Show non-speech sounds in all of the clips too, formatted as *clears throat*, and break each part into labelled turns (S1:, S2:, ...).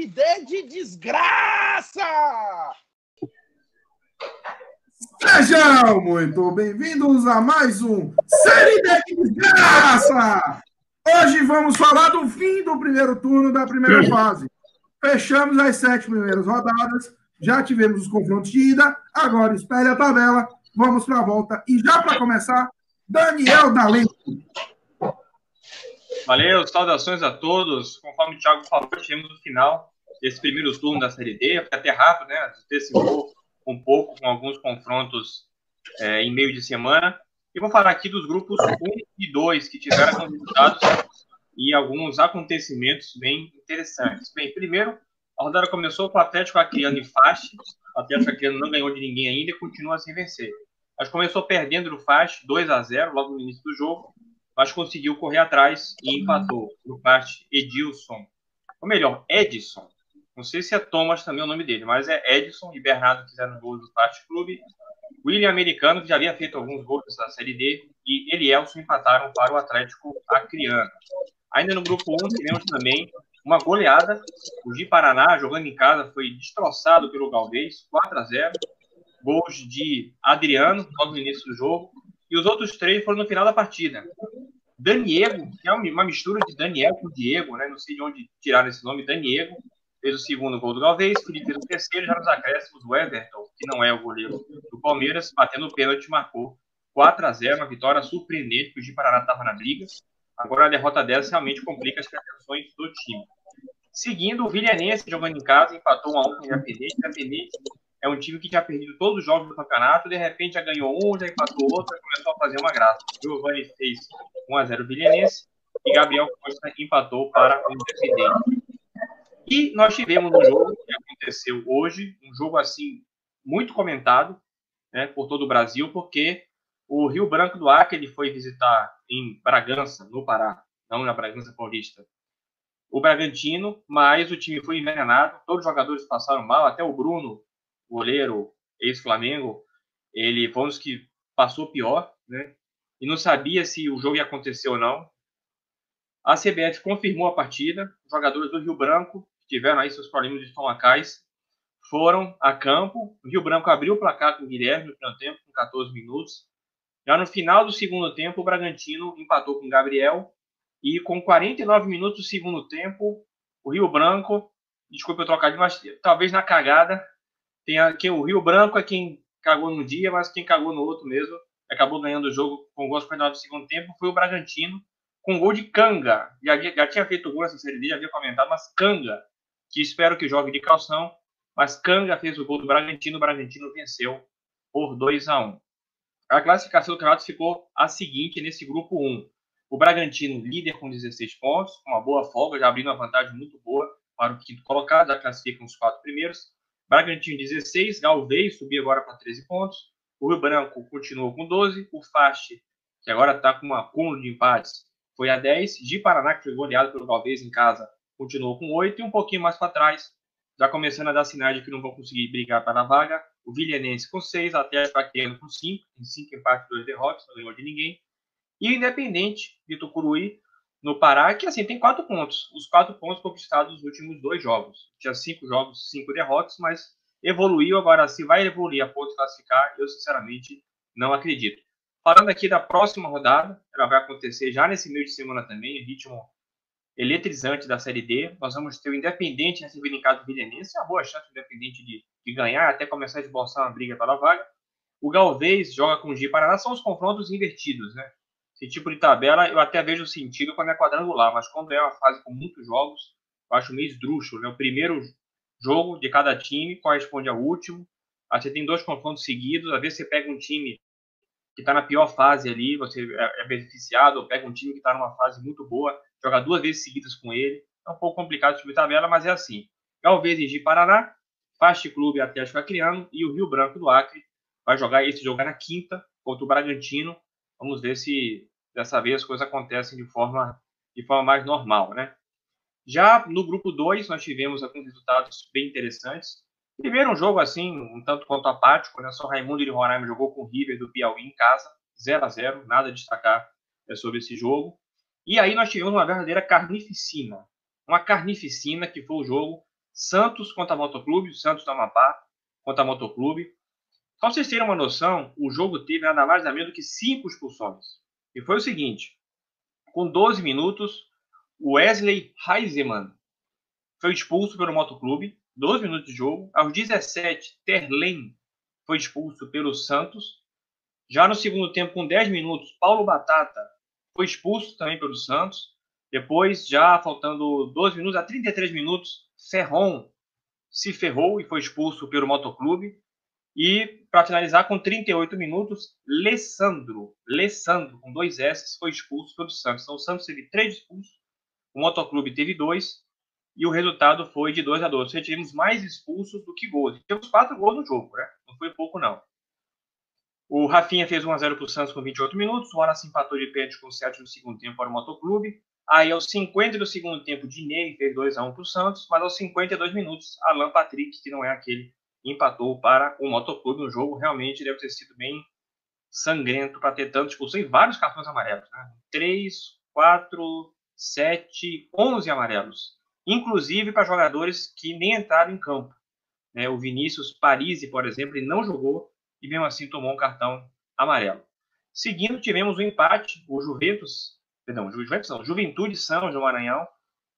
S1: Série D de desgraça!
S2: Sejam muito bem-vindos a mais um Série D de desgraça! Hoje vamos falar do fim do primeiro turno da primeira fase. Fechamos as sete primeiras rodadas, já tivemos os confrontos de ida, agora espere a tabela, vamos para a volta. E já para começar, Daniel Dalento.
S3: Valeu, saudações a todos. Conforme o Thiago falou, chegamos no final desse primeiro turno da Série D. Foi até rápido, né? Antecipou um pouco com alguns confrontos é, em meio de semana. E vou falar aqui dos grupos 1 e 2, que tiveram resultados e alguns acontecimentos bem interessantes. Bem, primeiro, a rodada começou com o Atlético Acreano em faixa. O Atlético Acreano não ganhou de ninguém ainda e continua sem vencer. Mas começou perdendo no faixa 2 a 0 logo no início do jogo mas conseguiu correr atrás e empatou no parte Edilson. Ou melhor, Edson. Não sei se é Thomas também o nome dele, mas é Edson e Bernardo fizeram gols do parte clube. William Americano, que já havia feito alguns gols da Série D, e Elielson empataram para o Atlético Acreano. Ainda no grupo 1, tivemos também uma goleada. O Gi Paraná, jogando em casa, foi destroçado pelo Galvez, 4 a 0 Gols de Adriano, logo no início do jogo. E os outros três foram no final da partida. Daniego, que é uma mistura de Daniel com Diego, né? Não sei de onde tiraram esse nome, Daniego, fez o segundo gol do Galvez, Felipe fez o terceiro, já nos acréscimos, o Everton, que não é o goleiro do Palmeiras, batendo o pênalti, marcou 4 a 0 uma vitória surpreendente, porque o Gi Paraná estava na briga. Agora a derrota dessa realmente complica as pretensões do time. Seguindo, o Vilhanense jogando em casa, empatou 1 a 1 com o Independente. Independente é um time que tinha perdido todos os jogos do campeonato, de repente já ganhou um, já empatou outro, e começou a fazer uma graça. O Giovanni fez 1x0 Vilhanense e Gabriel Costa empatou para o Independente. E nós tivemos um jogo que aconteceu hoje, um jogo assim muito comentado né, por todo o Brasil, porque o Rio Branco do Acre ele foi visitar em Bragança, no Pará, não na Bragança Paulista, o Bragantino, mas o time foi envenenado, todos os jogadores passaram mal, até o Bruno goleiro ex-Flamengo, ele foi um dos que passou pior, né? E não sabia se o jogo ia acontecer ou não. A CBF confirmou a partida. Jogadores do Rio Branco, que tiveram aí seus problemas de estomacais, foram a campo. O Rio Branco abriu o placar com o Guilherme no primeiro tempo, com 14 minutos. Já no final do segundo tempo, o Bragantino empatou com o Gabriel. E com 49 minutos do segundo tempo, o Rio Branco, desculpe eu trocar de mas talvez na cagada, tem a, quem, o Rio Branco é quem cagou num dia, mas quem cagou no outro mesmo, acabou ganhando o jogo com gols no do segundo tempo, foi o Bragantino, com gol de Canga. Já, já tinha feito gol nessa série D, já havia comentado, mas Canga, que espero que jogue de calção, mas Canga fez o gol do Bragantino, o Bragantino venceu por 2 a 1 A classificação do campeonato ficou a seguinte nesse grupo 1. O Bragantino líder com 16 pontos, com uma boa folga, já abrindo uma vantagem muito boa para o quinto colocado, já classificam os quatro primeiros. Bragantino 16, Galvez subiu agora para 13 pontos. O Rio Branco continuou com 12. O Fast, que agora está com um acúmulo de empates, foi a 10. De Paraná, que foi goleado pelo Galvez em casa, continuou com 8. E um pouquinho mais para trás, já começando a dar sinais de que não vão conseguir brigar para a vaga. O Vilhanense com 6, até Acreano com 5. Tem 5 empates, 2 derrotas, não ganhou de ninguém. E o Independente de Tucuruí no Pará, que assim tem quatro pontos. Os quatro pontos conquistados nos últimos dois jogos. Tinha cinco jogos, cinco derrotas, mas evoluiu. Agora, se vai evoluir a ponto de classificar, eu sinceramente não acredito. Falando aqui da próxima rodada, ela vai acontecer já nesse meio de semana também, ritmo eletrizante da Série D. Nós vamos ter o Independente recebendo em casa do Vilhanense, é uma boa chance do Independente de, de ganhar, até começar a esboçar uma briga pela vaga. O Galvez joga com o G Paraná, são os confrontos invertidos, né? Esse tipo de tabela eu até vejo sentido quando é quadrangular, mas quando é uma fase com muitos jogos, eu acho meio esdrúxulo. Né? O primeiro jogo de cada time corresponde ao último. Aí você tem dois confrontos seguidos, às vezes você pega um time que está na pior fase ali, você é, é beneficiado, ou pega um time que está numa fase muito boa, joga duas vezes seguidas com ele. É um pouco complicado de tabela, mas é assim. Galvez de Paraná, Fast Clube Atlético Acreano e o Rio Branco do Acre vai jogar esse jogo na quinta contra o Bragantino. Vamos ver se dessa vez as coisas acontecem de forma, de forma mais normal, né? Já no grupo 2, nós tivemos alguns resultados bem interessantes. Primeiro, um jogo assim, um tanto quanto apático, né? Só Raimundo de Roraima jogou com o River do Piauí em casa, 0 a 0 nada a destacar é, sobre esse jogo. E aí nós tivemos uma verdadeira carnificina. Uma carnificina que foi o jogo Santos contra Motoclube, Santos do Amapá contra Motoclube. Só vocês terem uma noção, o jogo teve nada mais nada menos do que cinco expulsões. E foi o seguinte: com 12 minutos, Wesley Heisemann foi expulso pelo Motoclube, 12 minutos de jogo. Aos 17, Terlen foi expulso pelo Santos. Já no segundo tempo, com 10 minutos, Paulo Batata foi expulso também pelo Santos. Depois, já faltando 12 minutos, a 33 minutos, Ferron se ferrou e foi expulso pelo Motoclube. E, para finalizar, com 38 minutos, Lessandro, Lessandro, com dois S, foi expulso pelo Santos. Então, o Santos teve três expulsos, o Motoclube teve dois, e o resultado foi de 2 a 2 Ou tivemos mais expulsos do que gols. Tivemos quatro gols no jogo, né? Não foi pouco, não. O Rafinha fez 1x0 para o Santos com 28 minutos. O Wallace empatou de pênalti com 7 no segundo tempo para o Motoclube. Aí, aos 50 do segundo tempo, Dinei fez 2x1 para o Santos. Mas aos 52 minutos, Alan Patrick, que não é aquele, empatou para o Motoclube. Um jogo realmente deve ter sido bem sangrento para ter tanto expulsão e vários cartões amarelos. Né? 3, 4, 7, 11 amarelos. Inclusive para jogadores que nem entraram em campo. Né? O Vinícius Parisi, por exemplo, ele não jogou e mesmo assim tomou um cartão amarelo. Seguindo, tivemos um empate, o Juventus, perdão, Juventus não, Juventude São João Maranhão,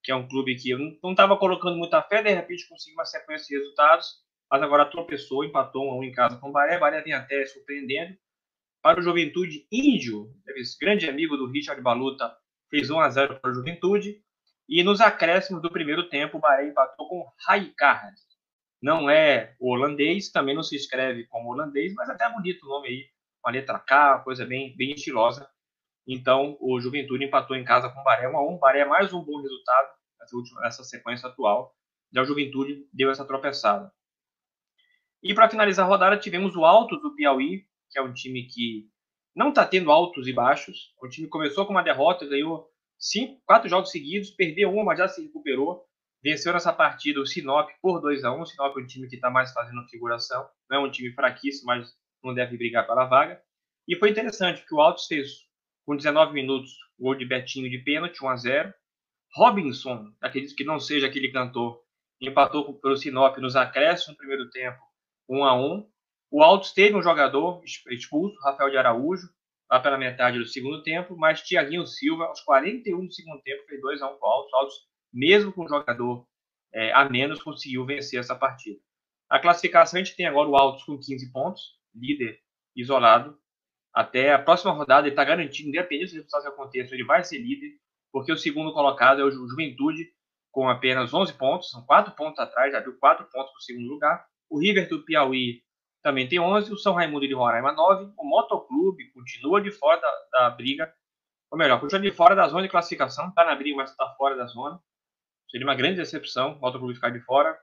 S3: que é um clube que eu não estava colocando muita fé, de repente conseguiu uma sequência de resultados, mas agora tropeçou, empatou um a um em casa com o Baré, Baré vem até surpreendendo. Para o Juventude Índio, grande amigo do Richard Baluta, fez 1 a 0 para o Juventude. E nos acréscimos do primeiro tempo, o Bahrein empatou com Raikard, não é holandês, também não se escreve como holandês, mas até é bonito o nome aí, uma letra K, coisa bem, bem estilosa. Então, o Juventude empatou em casa com o Baré 1 a 1 Baré é mais um bom resultado nessa, última, nessa sequência atual. Já o Juventude deu essa tropeçada. E para finalizar a rodada, tivemos o Altos do Piauí, que é um time que não está tendo altos e baixos. O time começou com uma derrota, ganhou cinco, quatro jogos seguidos, perdeu uma, mas já se recuperou. Venceu nessa partida o Sinop por 2 a 1 O Sinop é um time que está mais fazendo figuração. Não é um time fraquíssimo, mas não deve brigar pela vaga. E foi interessante que o Altos fez, com 19 minutos, o gol de Betinho de pênalti, 1 a 0 Robinson, acredito que não seja aquele cantor, empatou pelo Sinop nos acréscimos no primeiro tempo, 1 a 1 O Altos teve um jogador expulso, Rafael de Araújo, lá pela metade do segundo tempo, mas Tiaguinho Silva, aos 41 do segundo tempo, fez 2 a 1 para o Altos. O Altos mesmo com um jogador é, a menos, conseguiu vencer essa partida. A classificação a gente tem agora o Altos com 15 pontos, líder isolado. Até a próxima rodada ele está garantido, independente dos resultados que aconteçam, ele vai ser líder, porque o segundo colocado é o Juventude, com apenas 11 pontos, são 4 pontos atrás, já viu 4 pontos para o segundo lugar. O River do Piauí também tem 11, o São Raimundo de Roraima 9, o Motoclube continua de fora da, da briga, ou melhor, continua de fora da zona de classificação, está na briga, mas está fora da zona. Seria uma grande decepção o Clube ficar de fora.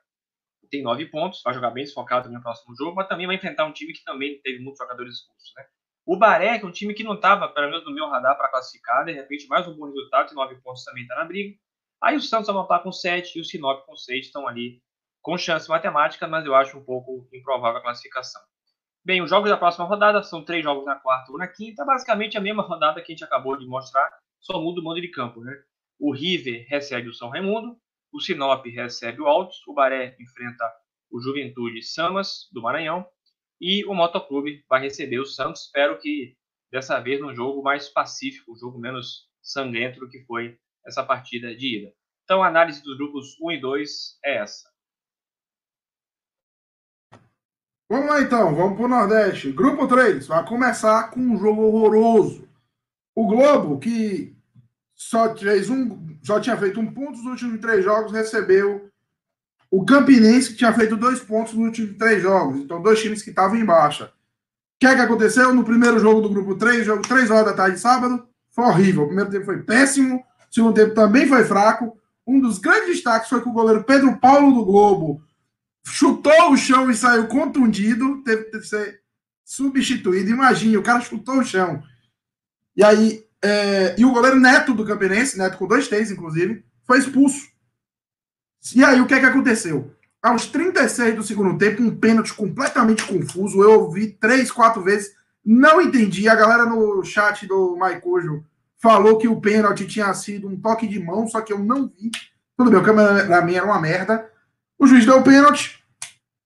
S3: Tem nove pontos, vai jogar bem desfocado no próximo jogo, mas também vai enfrentar um time que também teve muitos jogadores expulsos. Né? O Baré, que é um time que não estava, pelo menos no meu radar, para classificar, de repente mais um bom resultado, de nove pontos também está na briga. Aí o Santos Amapá com sete e o Sinop com seis estão ali com chance matemática, mas eu acho um pouco improvável a classificação. Bem, os jogos da próxima rodada são três jogos na quarta ou na quinta, basicamente a mesma rodada que a gente acabou de mostrar, só muda o mando de campo. Né? O River recebe o São Raimundo, o Sinop recebe o Altos, o Baré enfrenta o Juventude Samas, do Maranhão, e o Motoclube vai receber o Santos. Espero que dessa vez num jogo mais pacífico, um jogo menos sangrento do que foi essa partida de ida. Então a análise dos grupos 1 e 2 é essa.
S2: Vamos lá então, vamos para o Nordeste. Grupo 3 vai começar com um jogo horroroso. O Globo, que só fez um, só tinha feito um ponto nos últimos três jogos, recebeu o Campinense, que tinha feito dois pontos nos últimos três jogos. Então, dois times que estavam em baixa. O que é que aconteceu no primeiro jogo do grupo 3, jogo 3 horas da tarde sábado? Foi horrível. O primeiro tempo foi péssimo, o segundo tempo também foi fraco. Um dos grandes destaques foi que o goleiro Pedro Paulo do Globo chutou o chão e saiu contundido, teve que ser substituído. Imagine, o cara chutou o chão. E aí é, e o goleiro Neto do Campinense, Neto com dois T's, inclusive, foi expulso. E aí, o que é que aconteceu? Aos 36 do segundo tempo, um pênalti completamente confuso. Eu ouvi três, quatro vezes, não entendi. A galera no chat do Maicojo falou que o pênalti tinha sido um toque de mão, só que eu não vi. Tudo bem, o câmera pra mim era uma merda. O juiz deu o pênalti.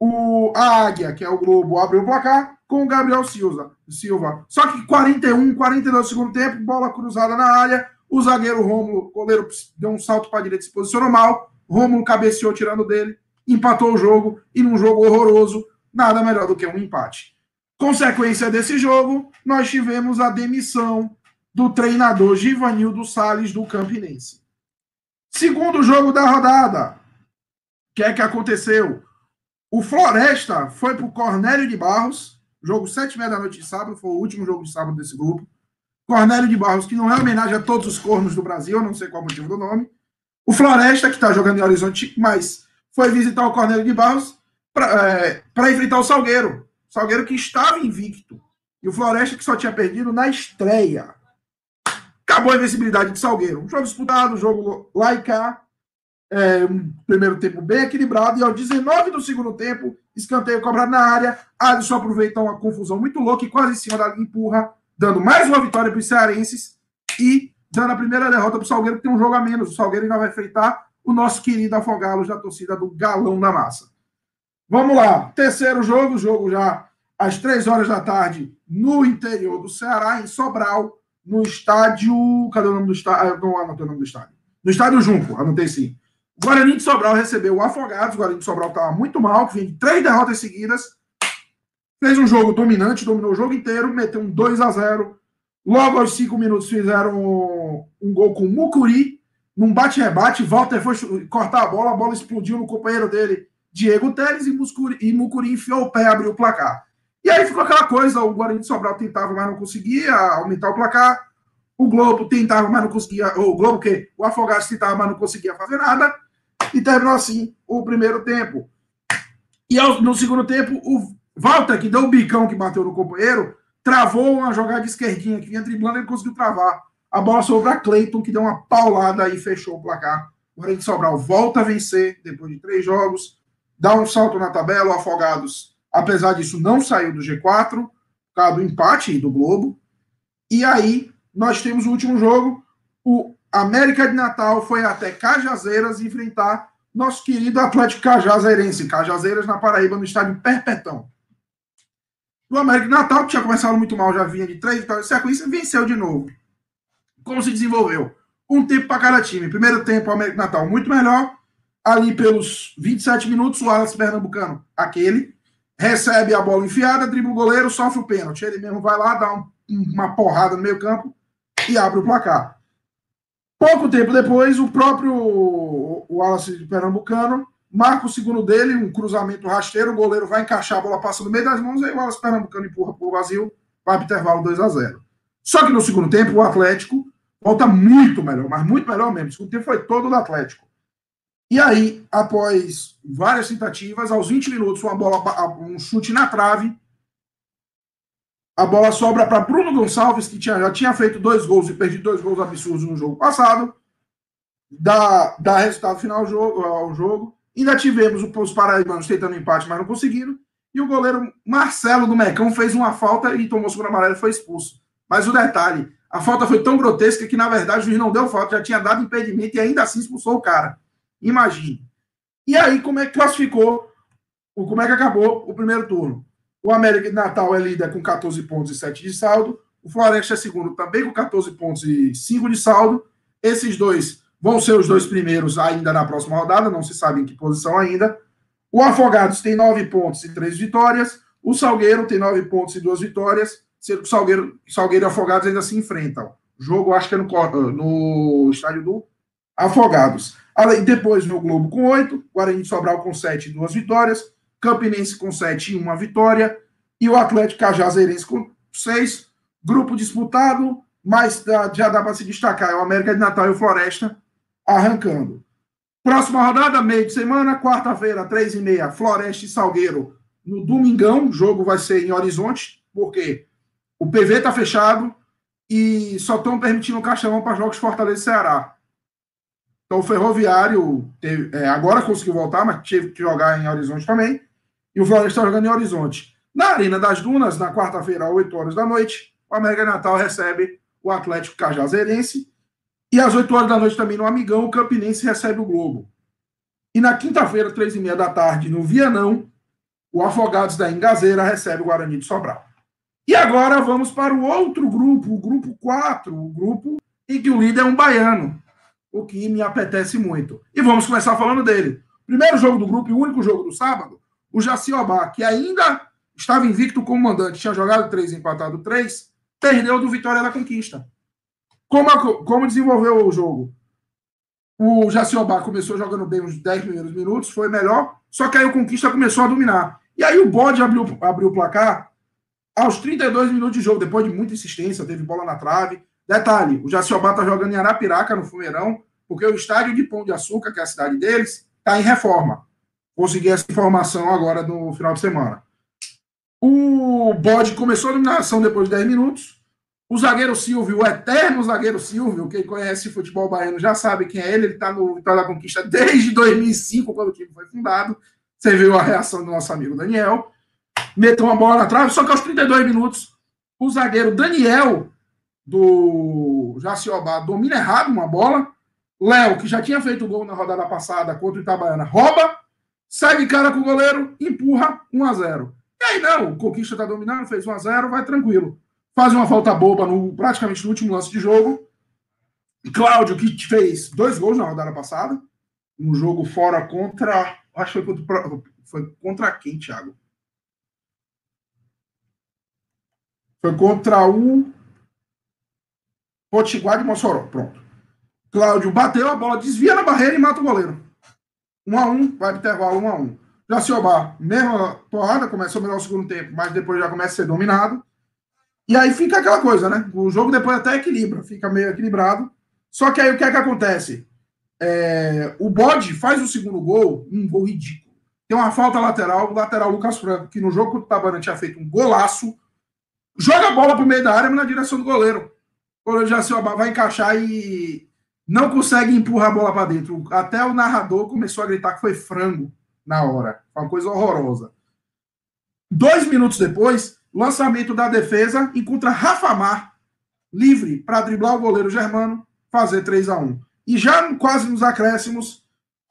S2: O, a Águia, que é o Globo, abriu o placar com o Gabriel Silva. Silva. Só que 41, 42 do segundo tempo, bola cruzada na área. O zagueiro Rômulo, goleiro, deu um salto para a direita, se posicionou mal. Rômulo cabeceou tirando dele, empatou o jogo. E num jogo horroroso, nada melhor do que um empate. Consequência desse jogo, nós tivemos a demissão do treinador Givanildo Salles do Campinense. Segundo jogo da rodada. O que é que aconteceu? O Floresta foi para o Cornélio de Barros, jogo sete e meia da noite de sábado, foi o último jogo de sábado desse grupo. Cornélio de Barros, que não é homenagem a todos os cornos do Brasil, não sei qual o motivo do nome. O Floresta, que está jogando em Horizonte, mas foi visitar o Cornélio de Barros para é, enfrentar o Salgueiro. Salgueiro que estava invicto. E o Floresta que só tinha perdido na estreia. Acabou a invencibilidade de Salgueiro. Um jogo disputado, um jogo lá e cá é, um primeiro tempo bem equilibrado, e ao 19 do segundo tempo, escanteio cobrado na área, Alisson aproveita uma confusão muito louca e quase em cima da empurra, dando mais uma vitória para os cearenses e dando a primeira derrota para o Salgueiro, que tem um jogo a menos. O Salgueiro ainda vai enfrentar o nosso querido Afogalos da torcida do Galão da Massa. Vamos lá, terceiro jogo, jogo já às três horas da tarde, no interior do Ceará, em Sobral, no estádio. Cadê o nome do estádio? Não anotei o nome do estádio. No estádio Junco, anotei sim. O Guarani de Sobral recebeu o Afogados. O Guarani de Sobral estava muito mal, que vem de três derrotas seguidas. Fez um jogo dominante, dominou o jogo inteiro, meteu um 2 a 0 Logo aos cinco minutos fizeram um, gol com o Mucuri, num bate-rebate. Walter foi cortar a bola, a bola explodiu no companheiro dele, Diego Teles, e, Muscuri, e Mucuri enfiou o pé e abriu o placar. E aí ficou aquela coisa: o Guarani de Sobral tentava, mas não conseguia aumentar o placar. O Globo tentava, mas não conseguia. O Globo que o Afogados tentava, mas não conseguia fazer nada. E terminou assim o primeiro tempo. E no segundo tempo, o Walter, que deu o bicão que bateu no companheiro, travou uma jogada esquerdinha que vinha driblando, ele conseguiu travar. A bola sobrou para Cleiton, que deu uma paulada e fechou o placar. Guarani de Sobral volta a vencer depois de três jogos, dá um salto na tabela. O Afogados, apesar disso, não saiu do G4, por causa do empate do Globo. E aí, nós temos o último jogo. O América de Natal foi até Cajazeiras enfrentar nosso querido Atlético Cajazeirense, Cajazeiras na Paraíba, no estádio Perpetão. O América de Natal, que tinha começado muito mal, já vinha de três vitórias de sequência, venceu de novo. Como se desenvolveu? Um tempo para cada time. Primeiro tempo, o América de Natal muito melhor. Ali pelos 27 minutos, o Alas Pernambucano, aquele, recebe a bola enfiada, dribla o goleiro, sofre o pênalti. Ele mesmo vai lá, dá um, uma porrada no meio campo e abre o placar. Pouco tempo depois, o próprio Wallace Pernambucano marca o segundo dele, um cruzamento rasteiro, o goleiro vai encaixar, a bola passa no meio das mãos, aí o Wallace Pernambucano empurra para o vazio, vai para o intervalo 2 a 0 Só que no segundo tempo, o Atlético volta muito melhor, mas muito melhor mesmo. O segundo tempo foi todo do Atlético. E aí, após várias tentativas, aos 20 minutos, uma bola, um chute na trave, a bola sobra para Bruno Gonçalves, que tinha, já tinha feito dois gols e perdido dois gols absurdos no jogo passado. Dá, dá resultado final ao jogo, ao jogo. Ainda tivemos os paraibanos tentando empate, mas não conseguiram. E o goleiro Marcelo do Mecão fez uma falta e tomou segundo amarelo e foi expulso. Mas o detalhe, a falta foi tão grotesca que, na verdade, o juiz não deu falta, já tinha dado impedimento e ainda assim expulsou o cara. Imagine. E aí, como é que classificou, como é que acabou o primeiro turno? O América de Natal é líder com 14 pontos e 7 de saldo. O Floresta é segundo também com 14 pontos e 5 de saldo. Esses dois vão ser os dois primeiros ainda na próxima rodada, não se sabe em que posição ainda. O Afogados tem 9 pontos e 3 vitórias. O Salgueiro tem 9 pontos e 2 vitórias. Que o Salgueiro, Salgueiro e Afogados ainda se enfrentam. O jogo, acho que é no, no estádio do Afogados. Além, depois no Globo com 8, Guarani de Sobral com 7 e 2 vitórias. Campinense com 7 e 1 vitória, e o Atlético Cajazeirense com 6. Grupo disputado, mas já dá para se destacar. É o América de Natal e o Floresta arrancando. Próxima rodada, meio de semana, quarta-feira, 3 e meia, Floresta e Salgueiro no Domingão. O jogo vai ser em Horizonte, porque o PV está fechado e só estão permitindo o caixão para jogos Fortaleza e Ceará. Então o Ferroviário teve, é, agora conseguiu voltar, mas teve que jogar em Horizonte também e o Floresta jogando em Horizonte. Na Arena das Dunas, na quarta-feira, às 8 horas da noite, o América Natal recebe o Atlético Cajazeirense. E às 8 horas da noite também no Amigão, o Campinense recebe o Globo. E na quinta-feira, três e meia da tarde, no Vianão, o Afogados da Engazeira recebe o Guarani de Sobral. E agora vamos para o outro grupo, o grupo 4, o grupo em que o líder é um baiano, o que me apetece muito. E vamos começar falando dele. Primeiro jogo do grupo e o único jogo do sábado, o Jaciobá, que ainda estava invicto como mandante, tinha jogado três, empatado três, perdeu do Vitória da Conquista. Como, a, como desenvolveu o jogo? O Jaciobá começou jogando bem uns 10 primeiros minutos, foi melhor, só que aí o Conquista começou a dominar. E aí o bode abriu, abriu o placar aos 32 minutos de jogo, depois de muita insistência, teve bola na trave. Detalhe, o Jaciobá está jogando em Arapiraca, no Fumeirão, porque o estádio de Pão de Açúcar, que é a cidade deles, está em reforma. Consegui essa informação agora no final de semana. O bode começou a dominação depois de 10 minutos. O zagueiro Silvio, o eterno zagueiro Silvio, quem conhece futebol baiano já sabe quem é ele. Ele está no Vitória da Conquista desde 2005, quando o time foi fundado. Você viu a reação do nosso amigo Daniel meteu uma bola na trave, só que aos 32 minutos, o zagueiro Daniel, do Jaciobá, domina errado uma bola. Léo, que já tinha feito gol na rodada passada contra o Itabaiana, rouba, de cara com o goleiro, empurra 1 a 0 E aí, não, o Conquista tá dominando, fez 1 a 0 vai tranquilo. Faz uma falta boba no, praticamente no último lance de jogo. Cláudio, que fez dois gols na rodada passada, um jogo fora contra. Acho que foi contra, foi contra quem, Thiago? Foi contra o Potiguar de Mossoró. Pronto. Cláudio bateu a bola, desvia na barreira e mata o goleiro. 1 um a 1 um, vai para intervalo 1 um a 1 um. Jaciobá, mesma porrada, começou melhor o segundo tempo, mas depois já começa a ser dominado. E aí fica aquela coisa, né? O jogo depois até equilibra, fica meio equilibrado. Só que aí o que é que acontece? É, o Bode faz o segundo gol, um gol ridículo. Tem uma falta lateral, o lateral Lucas Franco, que no jogo contra o Tabana tinha feito um golaço, joga a bola pro meio da área, mas na direção do goleiro. O goleiro se vai encaixar e não consegue empurrar a bola para dentro. Até o narrador começou a gritar que foi frango na hora. Uma coisa horrorosa. Dois minutos depois, lançamento da defesa encontra Rafa Mar livre para driblar o goleiro germano, fazer 3 a 1 E já quase nos acréscimos,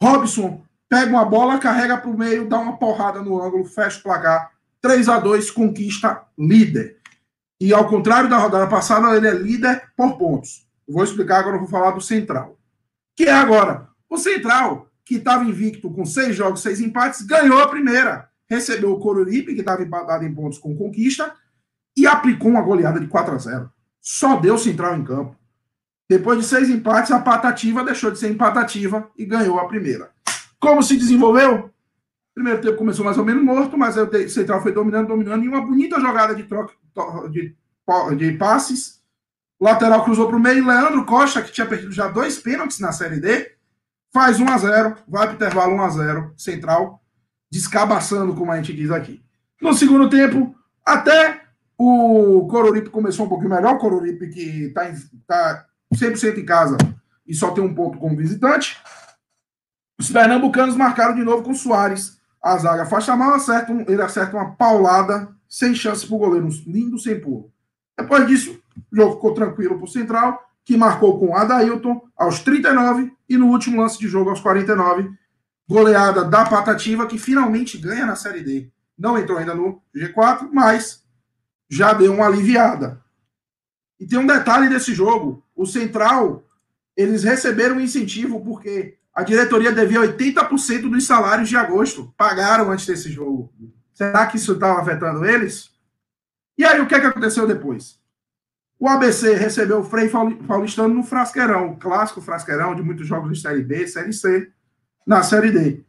S2: Robson pega uma bola, carrega para o meio, dá uma porrada no ângulo, fecha o placar. 3 a 2 conquista líder. E ao contrário da rodada passada, ele é líder por pontos. Vou explicar agora, vou falar do Central. Que é agora, o Central, que estava invicto com seis jogos, seis empates, ganhou a primeira. Recebeu o Coruripe, que estava empatado em pontos com conquista, e aplicou uma goleada de 4 a 0. Só deu Central em campo. Depois de seis empates, a patativa deixou de ser empatativa e ganhou a primeira. Como se desenvolveu? Primeiro tempo começou mais ou menos morto, mas o Central foi dominando, dominando, e uma bonita jogada de troca de, de passes. Lateral cruzou para o meio. Leandro Costa, que tinha perdido já dois pênaltis na Série D, faz 1 a 0 vai para o intervalo 1 a 0 Central, descabaçando, como a gente diz aqui. No segundo tempo, até o Coruripe começou um pouquinho melhor. O Coruripe que está tá 100% em casa e só tem um ponto como visitante. Os pernambucanos marcaram de novo com o Soares. A zaga faixa mal, acerta um, ele acerta uma paulada sem chance para o goleiro, lindo sem pulo. Depois disso, o jogo ficou tranquilo para o Central, que marcou com Adailton aos 39 e no último lance de jogo aos 49, goleada da Patativa, que finalmente ganha na Série D. Não entrou ainda no G4, mas já deu uma aliviada. E tem um detalhe desse jogo: o Central, eles receberam um incentivo porque a diretoria devia 80% dos salários de agosto. Pagaram antes desse jogo. Será que isso estava afetando eles? E aí, o que, é que aconteceu depois? O ABC recebeu o Frei Paulistano no Frasqueirão, clássico Frasqueirão de muitos jogos de Série B, Série C, na Série D.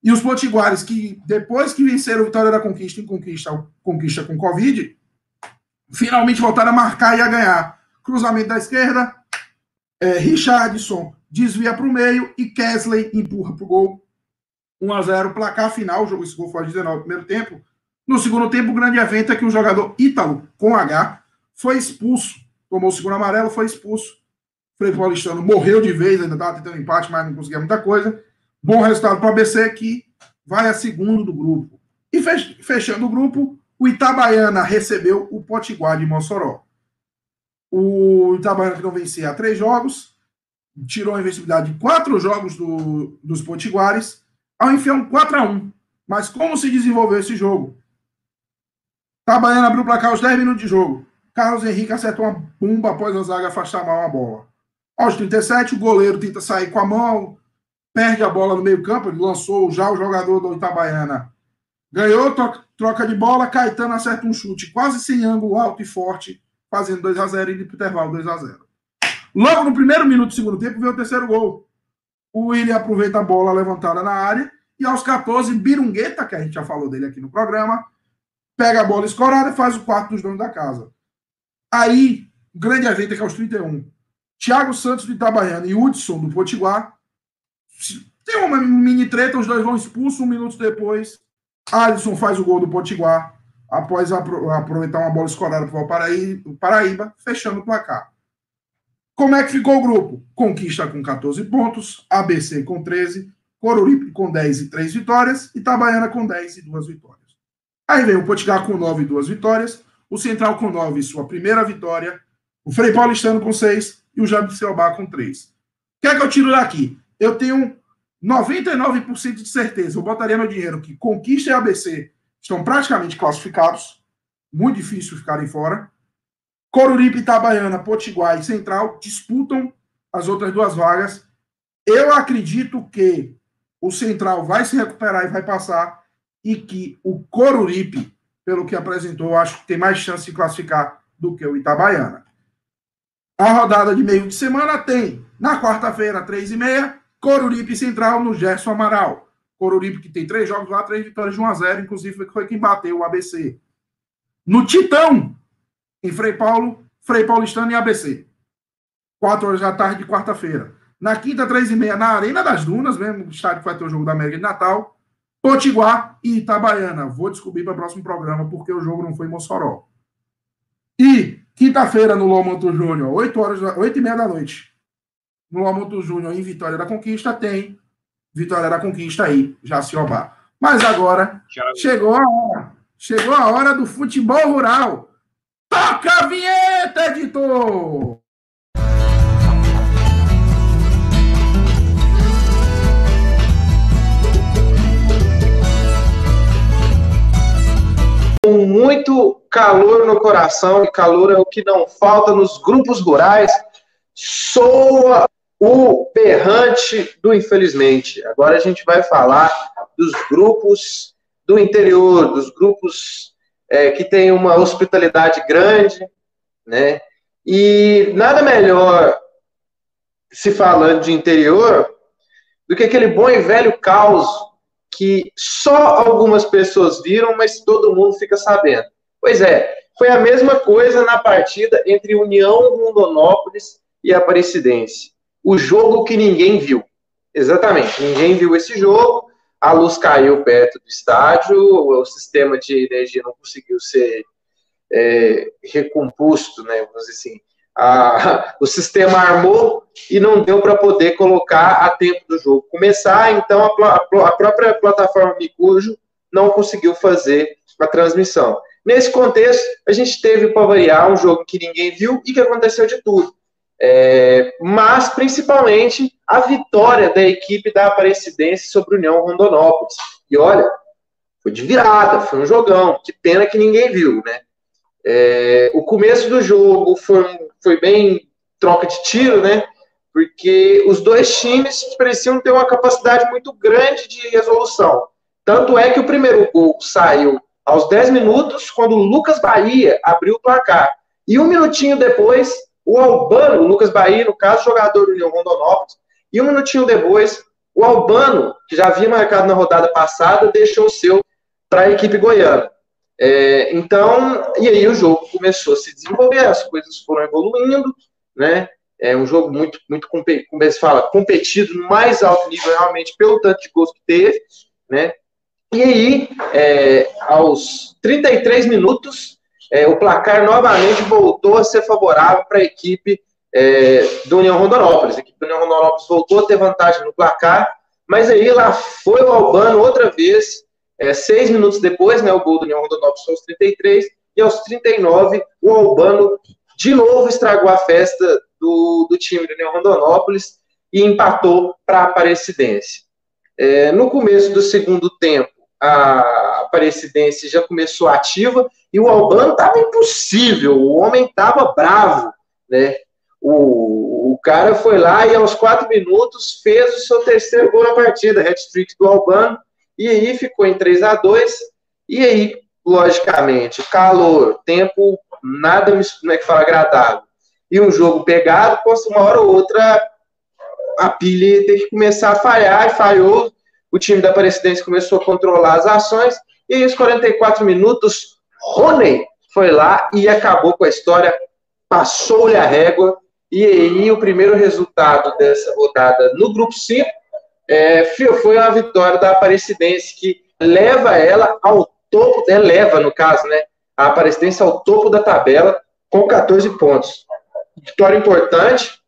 S2: E os Potiguares, que depois que venceram a Vitória da Conquista em Conquista, Conquista com Covid, finalmente voltaram a marcar e a ganhar. Cruzamento da esquerda, é, Richardson desvia para o meio e Kesley empurra para o gol 1 a 0 placar final, o jogo esse gol foi aos 19 primeiro tempo. No segundo tempo, o grande evento é que o jogador Ítalo, com H, foi expulso. Tomou o segundo amarelo, foi expulso. Frei Paulistano morreu de vez, ainda estava tentando empate, mas não conseguia muita coisa. Bom resultado para o ABC, que vai a segundo do grupo. E fechando o grupo, o Itabaiana recebeu o Potiguar de Mossoró. O Itabaiana que não vencia há três jogos, tirou a invencibilidade de quatro jogos do, dos Potiguares ao enfiar um 4 a 1 Mas como se desenvolveu esse jogo? Itabaiana abriu o placar aos 10 minutos de jogo. Carlos Henrique acertou uma bomba após a zaga afastar mal a bola. Aos 37, o goleiro tenta sair com a mão, perde a bola no meio-campo, ele lançou já o jogador do Itabaiana. Ganhou, troca de bola, Caetano acerta um chute quase sem ângulo, alto e forte, fazendo 2 a 0 e indo para intervalo 2 a 0 Logo no primeiro minuto do segundo tempo veio o terceiro gol. O William aproveita a bola levantada na área e aos 14, Birungueta, que a gente já falou dele aqui no programa, pega a bola escorada e faz o quarto dos donos da casa. Aí, grande evento que é aos 31. Thiago Santos do Itabaiana e Hudson do Potiguar. Tem uma mini treta, os dois vão expulsos. Um minuto depois, Alisson faz o gol do Potiguar após aproveitar uma bola escorada para o Paraíba, fechando o placar. Como é que ficou o grupo? Conquista com 14 pontos, ABC com 13, Coruripe com 10 e 3 vitórias, Itabaiana com 10 e 2 vitórias. Aí vem o Potiguar com 9 e 2 vitórias, o Central com 9 e sua primeira vitória, o Frei Paulistano com 6 e o Jabicebá com 3. O que é que eu tiro daqui? Eu tenho 99% de certeza, eu botaria meu dinheiro que Conquista e ABC estão praticamente classificados, muito difícil ficarem fora. Coruripe, Itabaiana, Potiguar e Central disputam as outras duas vagas. Eu acredito que o Central vai se recuperar e vai passar, e que o Coruripe, pelo que apresentou, acho que tem mais chance de classificar do que o Itabaiana. A rodada de meio de semana tem, na quarta-feira, três e meia, Coruripe Central no Gerson Amaral. Coruripe que tem três jogos lá, três vitórias de 1 a 0 inclusive foi quem bateu o ABC. No Titão, em Frei Paulo, Frei Paulistano e ABC. Quatro horas da tarde de quarta-feira. Na quinta, três e meia, na Arena das Dunas, mesmo estádio que vai ter o jogo da América de Natal, Potiguar e Itabaiana. Vou descobrir para o próximo programa porque o jogo não foi em Mossoró. E quinta-feira no Lomonto Júnior, 8 horas, 8 e meia da noite, no Lomonto Júnior em Vitória da Conquista, tem Vitória da Conquista aí, Jaciobá. Mas agora chegou a hora. Chegou a hora do futebol rural. Toca a vinheta, editor!
S4: Com muito calor no coração, e calor é o que não falta nos grupos rurais, soa o berrante do infelizmente. Agora a gente vai falar dos grupos do interior, dos grupos é, que tem uma hospitalidade grande, né? E nada melhor se falando de interior do que aquele bom e velho caos que só algumas pessoas viram, mas todo mundo fica sabendo. Pois é, foi a mesma coisa na partida entre União Rondonópolis e Aparecidense. O jogo que ninguém viu. Exatamente, ninguém viu esse jogo a luz caiu perto do estádio, o sistema de energia não conseguiu ser é, recomposto, né, vamos dizer assim. A, *laughs* o sistema armou e não deu para poder colocar a tempo do jogo começar, então a, a, própria plataforma Micujo não conseguiu fazer a transmissão. Nesse contexto, a gente teve, para variar, um jogo que ninguém viu e que aconteceu de tudo. É, mas, principalmente, a vitória da equipe da Aparecidense sobre a União Rondonópolis. E olha, foi de virada, foi um jogão. Que pena que ninguém viu, né? É, o começo do jogo foi, foi bem troca de tiro, né? Porque os dois times pareciam ter uma capacidade muito grande de resolução. Tanto é que o primeiro gol saiu aos 10 minutos, quando o Lucas Bahia abriu o placar. E um minutinho depois, o Albano, o Lucas Bahia, no caso, jogador do União Rondonópolis, e um minutinho depois, o Albano, que já havia marcado na rodada passada, deixou o seu para a equipe goiana. É, então, e aí o jogo começou a se desenvolver, as coisas foram evoluindo, né? É um jogo muito, muito como se fala, competido no mais alto nível, realmente, pelo tanto de gols que teve, né? E aí, é, aos 33 minutos, é, o placar novamente voltou a ser favorável para a equipe é, do União Rondonópolis. A equipe do União Rondonópolis voltou a ter vantagem no placar, mas aí lá foi o Albano outra vez, é, seis minutos depois, né, o gol do União Rondonópolis aos 33, e aos 39 o Albano de novo estragou a festa do, do time do União Rondonópolis e empatou para a Aparecidense. É, no começo do segundo tempo, a Aparecidense já começou ativa e o Albano estava impossível, o homem estava bravo, né? O, o cara foi lá e aos quatro minutos fez o seu terceiro gol na partida, hat-trick do Albano, e aí ficou em 3 a 2 e aí, logicamente, calor, tempo, nada, como é que fala, agradável, e um jogo pegado, uma hora ou outra a pilha ter que começar a falhar, e falhou, o time da Aparecidense começou a controlar as ações, e aí, os 44 minutos, Rony foi lá e acabou com a história, passou-lhe a régua, e aí o primeiro resultado dessa rodada no grupo 5 é, foi uma vitória da Aparecidense, que leva ela ao topo, eleva no caso, né? A Aparecidense ao topo da tabela com 14 pontos. Vitória importante,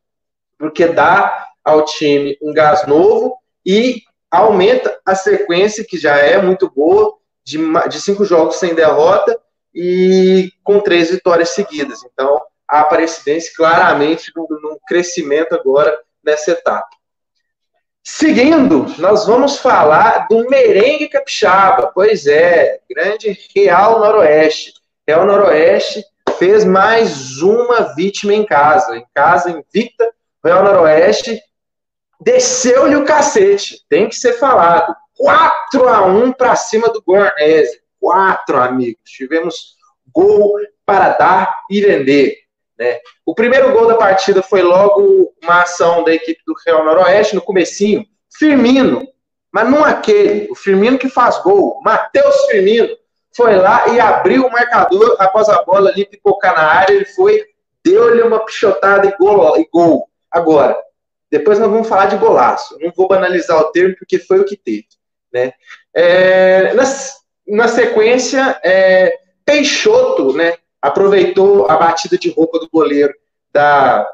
S4: porque dá ao time um gás novo e aumenta a sequência, que já é muito boa, de, de cinco jogos sem derrota e com três vitórias seguidas. Então, a Aparecidense claramente num crescimento agora nessa etapa. Seguindo, nós vamos falar do merengue capixaba. Pois é, grande Real Noroeste. Real Noroeste fez mais uma vítima em casa. Em casa, invicta, Real Noroeste desceu-lhe o cacete. Tem que ser falado. 4 a 1 para cima do Guarnese. 4, amigos. Tivemos gol para dar e vender. Né? O primeiro gol da partida foi logo uma ação da equipe do Real Noroeste, no comecinho. Firmino, mas não aquele, o Firmino que faz gol. Matheus Firmino foi lá e abriu o marcador após a bola ali pipocar na área. Ele foi, deu-lhe uma pichotada e gol, e gol. Agora, depois nós vamos falar de golaço. Não vou banalizar o termo, porque foi o que teve. Né? É, na, na sequência, é, Peixoto, né? Aproveitou a batida de roupa do goleiro da,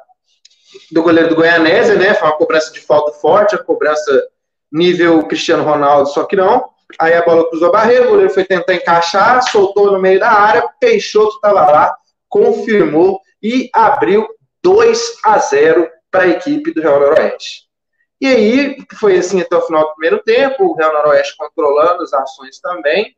S4: do goleiro do Goianésia, né? Foi uma cobrança de falta forte, a cobrança nível Cristiano Ronaldo, só que não. Aí a bola cruzou a barreira, o goleiro foi tentar encaixar, soltou no meio da área, Peixoto estava lá, confirmou e abriu 2 a 0 para a equipe do Real Noroeste. E aí, foi assim até o final do primeiro tempo, o Real Noroeste controlando as ações também.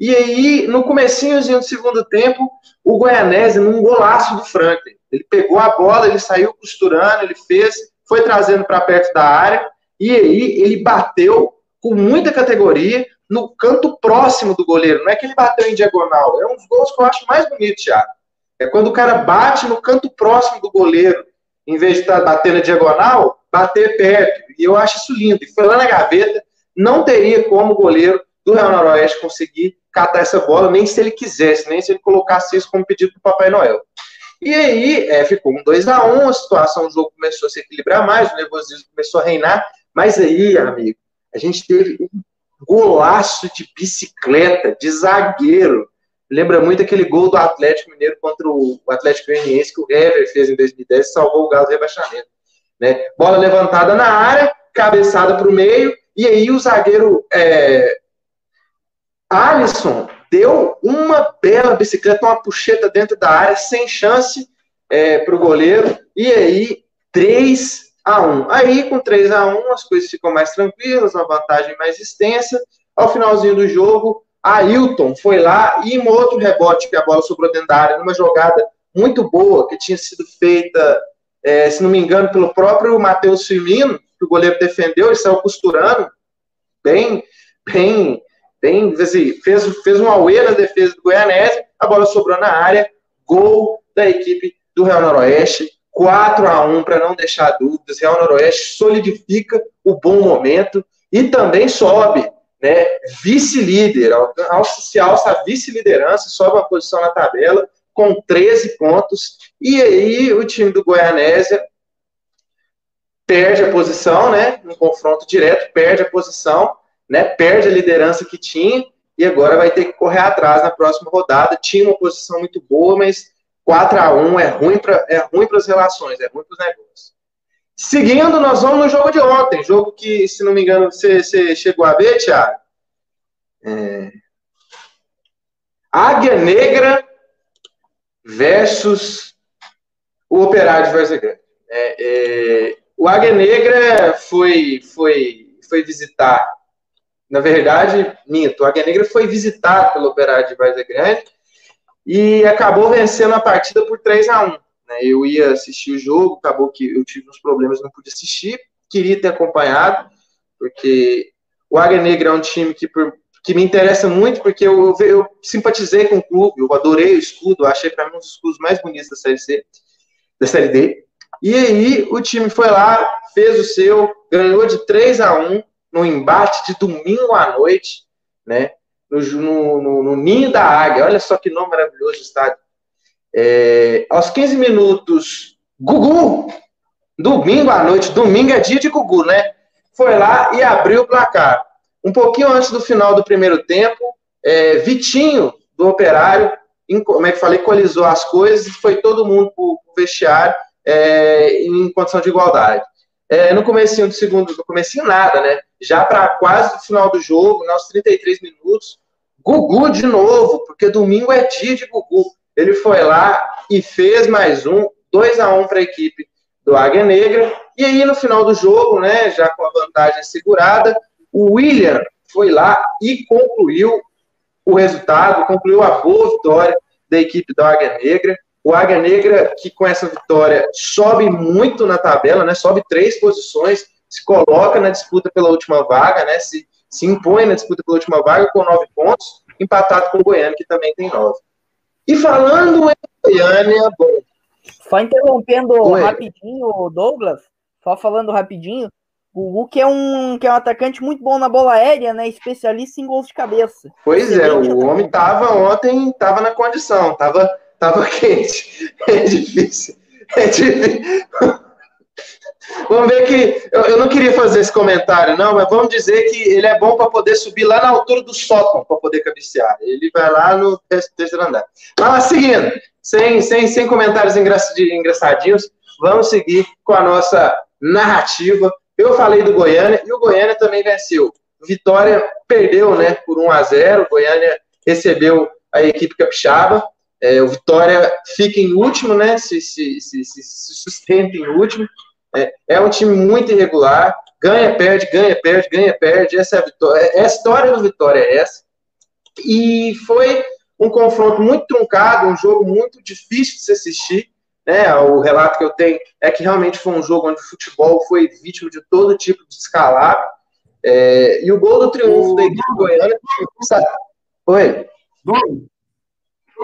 S4: E aí, no comecinhozinho do segundo tempo, o Goianese, num golaço do Franklin. Ele pegou a bola, ele saiu costurando, ele fez, foi trazendo para perto da área, e aí ele bateu com muita categoria no canto próximo do goleiro. Não é que ele bateu em diagonal, é um dos gols que eu acho mais bonito, Thiago. É quando o cara bate no canto próximo do goleiro, em vez de estar tá batendo na diagonal, bater perto. E eu acho isso lindo. E foi lá na gaveta, não teria como o goleiro do Real Noroeste conseguir catar essa bola, nem se ele quisesse, nem se ele colocasse isso como pedido para o Papai Noel. E aí é, ficou um 2 a 1 a situação do jogo começou a se equilibrar mais, o nervosismo começou a reinar, mas aí, amigo, a gente teve um golaço de bicicleta, de zagueiro. Lembra muito aquele gol do Atlético Mineiro contra o Atlético Goianiense que o Hever fez em 2010 e salvou o Galo do rebaixamento. Né? Bola levantada na área, cabeçada para o meio, e aí o zagueiro é, Alisson deu uma bela bicicleta, uma puxeta dentro da área, sem chance é, para o goleiro. E aí, 3 a 1 Aí, com 3 a 1 as coisas ficam mais tranquilas, uma vantagem mais extensa. Ao finalzinho do jogo, Ailton foi lá e um outro rebote que a bola sobrou dentro da área, numa jogada muito boa, que tinha sido feita, é, se não me engano, pelo próprio Matheus Firmino, que o goleiro defendeu, ele saiu costurando, bem, bem tem, assim, fez, fez um auê na defesa do Goianese, a bola sobrou na área, gol da equipe do Real Noroeste, 4 a 1 para não deixar dúvidas. Real Noroeste solidifica o bom momento e também sobe, né? Vice-líder, se alça a vice-liderança, sobe uma posição na tabela com 13 pontos. E aí o time do Goianésia perde a posição, né? No confronto direto, perde a posição né, perde a liderança que tinha e agora vai ter que correr atrás na próxima rodada. Tinha uma posição muito boa, mas 4 a 1 é ruim para é ruim as relações, é ruim para os negócios. Seguindo, nós vamos no jogo de ontem, jogo que, se não me engano, você, você chegou a ver, Thiago. É... Águia Negra versus o Operário de Varzegrande. É, é, o Águia Negra foi, foi foi visitar. Na verdade, minto, o Águia Negra foi visitado pelo Operário de Várzea Grande e acabou vencendo a partida por 3 a 1 né? Eu ia assistir o jogo, acabou que eu tive uns problemas, não pude assistir, queria ter acompanhado, porque o Águia Negra é um time que, por, que me interessa muito, porque eu, eu, simpatizei com o clube, eu adorei o escudo, achei para mim um dos escudos mais bonitos da Série C, da Série D. E aí o time foi lá, fez o seu, ganhou de 3 a 1 no embate de domingo à noite, né? No, no, no Ninho da Águia. Olha só que nome maravilhoso o estádio. É, aos 15 minutos, Gugu, domingo à noite, domingo é dia de Gugu, né? Foi lá e abriu o placar. Um pouquinho antes do final do primeiro tempo, é, Vitinho, do Operário, como é que falei, colisou as coisas e foi todo mundo para o vestiário é, em condição de igualdade. É, no comecinho do segundo, no comecinho nada, né? Já para quase o final do jogo, nos 33 minutos, Gugu de novo, porque domingo é dia de Gugu. Ele foi lá e fez mais um, 2 a 1 para a equipe do Águia Negra. E aí, no final do jogo, né, já com a vantagem segurada, o William foi lá e concluiu o resultado, concluiu a boa vitória da equipe do Águia Negra. O Águia Negra, que com essa vitória sobe muito na tabela, né? Sobe três posições, se coloca na disputa pela última vaga, né? Se, se impõe na disputa pela última vaga com nove pontos, empatado com o Goiânia, que também tem nove. E falando em Goiânia, bom.
S5: Só interrompendo Oi. rapidinho, Douglas, só falando rapidinho, o Hulk é um, que é um atacante muito bom na bola aérea, né? Especialista em gols de cabeça.
S4: Pois Excelente é, o atacante. homem tava ontem, tava na condição, tava Tava quente. É difícil. É difícil. Vamos ver que. Eu, eu, não queria fazer esse comentário, não, mas vamos dizer que ele é bom para poder subir lá na altura do sótão para poder cabecear. Ele vai lá no terceiro andar. Mas seguindo, sem, sem, sem comentários engraçadinhos, vamos seguir com a nossa narrativa. Eu falei do Goiânia e o Goiânia também venceu. Vitória perdeu, né, por 1 a 0 O Goiânia recebeu a equipe capixaba. É, o Vitória fica em último, né? Se, se, se, se sustenta em último. É, é, um time muito irregular. Ganha, perde, ganha, perde, ganha, perde. Essa é a, vitória, é a história do Vitória é essa. E foi um confronto muito truncado, um jogo muito difícil de se assistir. Né? O relato que eu tenho é que realmente foi um jogo onde o futebol foi vítima de todo tipo de escalado. É, e o gol do triunfo da equipe goiana. Oi.
S2: Bom,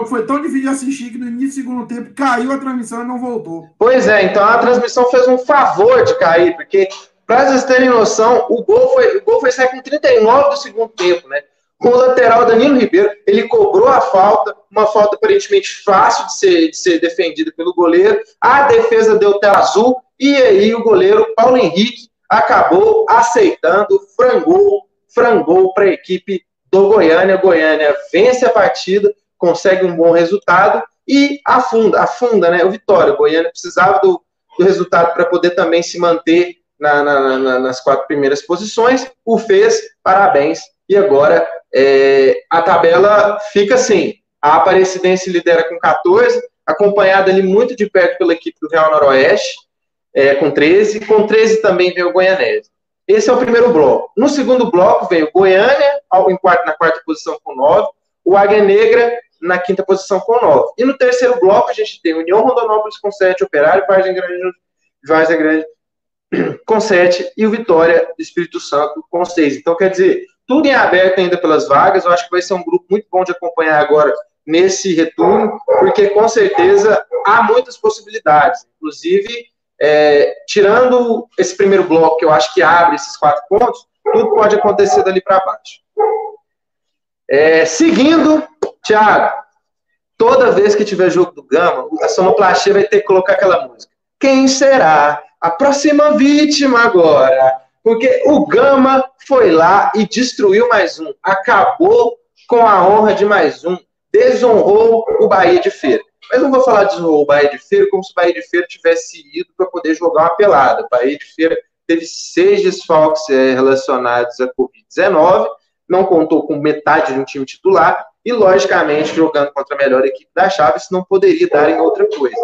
S2: foi tão difícil de assistir que no início do segundo tempo caiu a transmissão e não voltou.
S4: Pois é, então a transmissão fez um favor de cair, porque, para vocês terem noção, o gol foi, o gol foi sair com 39 do segundo tempo, né? Com o lateral Danilo Ribeiro, ele cobrou a falta, uma falta aparentemente fácil de ser, de ser defendida pelo goleiro. A defesa deu tela azul, e aí o goleiro Paulo Henrique acabou aceitando, frangou, frangou para a equipe do Goiânia. Goiânia vence a partida consegue um bom resultado e afunda, afunda né? O Vitória, o Goiânia precisava do, do resultado para poder também se manter na, na, na, nas quatro primeiras posições, o fez, parabéns. E agora é, a tabela fica assim: a Aparecidense lidera com 14, acompanhada ali muito de perto pela equipe do Real Noroeste, é, com 13, com 13 também veio o Goianese. Esse é o primeiro bloco. No segundo bloco veio Goiânia, em quarto, na quarta posição com 9, o Águia Negra na quinta posição com 9. E no terceiro bloco a gente tem União Rondonópolis com 7, Operário Vargem Grande, Grande *clears throat* com 7 e o Vitória Espírito Santo com 6. Então, quer dizer, tudo em aberto ainda pelas vagas. Eu acho que vai ser um grupo muito bom de acompanhar agora nesse retorno, porque com certeza há muitas possibilidades. Inclusive, é, tirando esse primeiro bloco, que eu acho que abre esses quatro pontos, tudo pode acontecer dali para baixo. É, seguindo, Thiago, toda vez que tiver jogo do Gama, a sonoplastia vai ter que colocar aquela música. Quem será a próxima vítima agora? Porque o Gama foi lá e destruiu mais um. Acabou com a honra de mais um. Desonrou o Bahia de Feira. Mas não vou falar de desonrou o Bahia de Feira como se o Bahia de Feira tivesse ido para poder jogar uma pelada. O Bahia de Feira teve seis desfalques eh, relacionados à Covid-19, não contou com metade de um time titular e, logicamente, jogando contra a melhor equipe da chave, não poderia dar em outra coisa.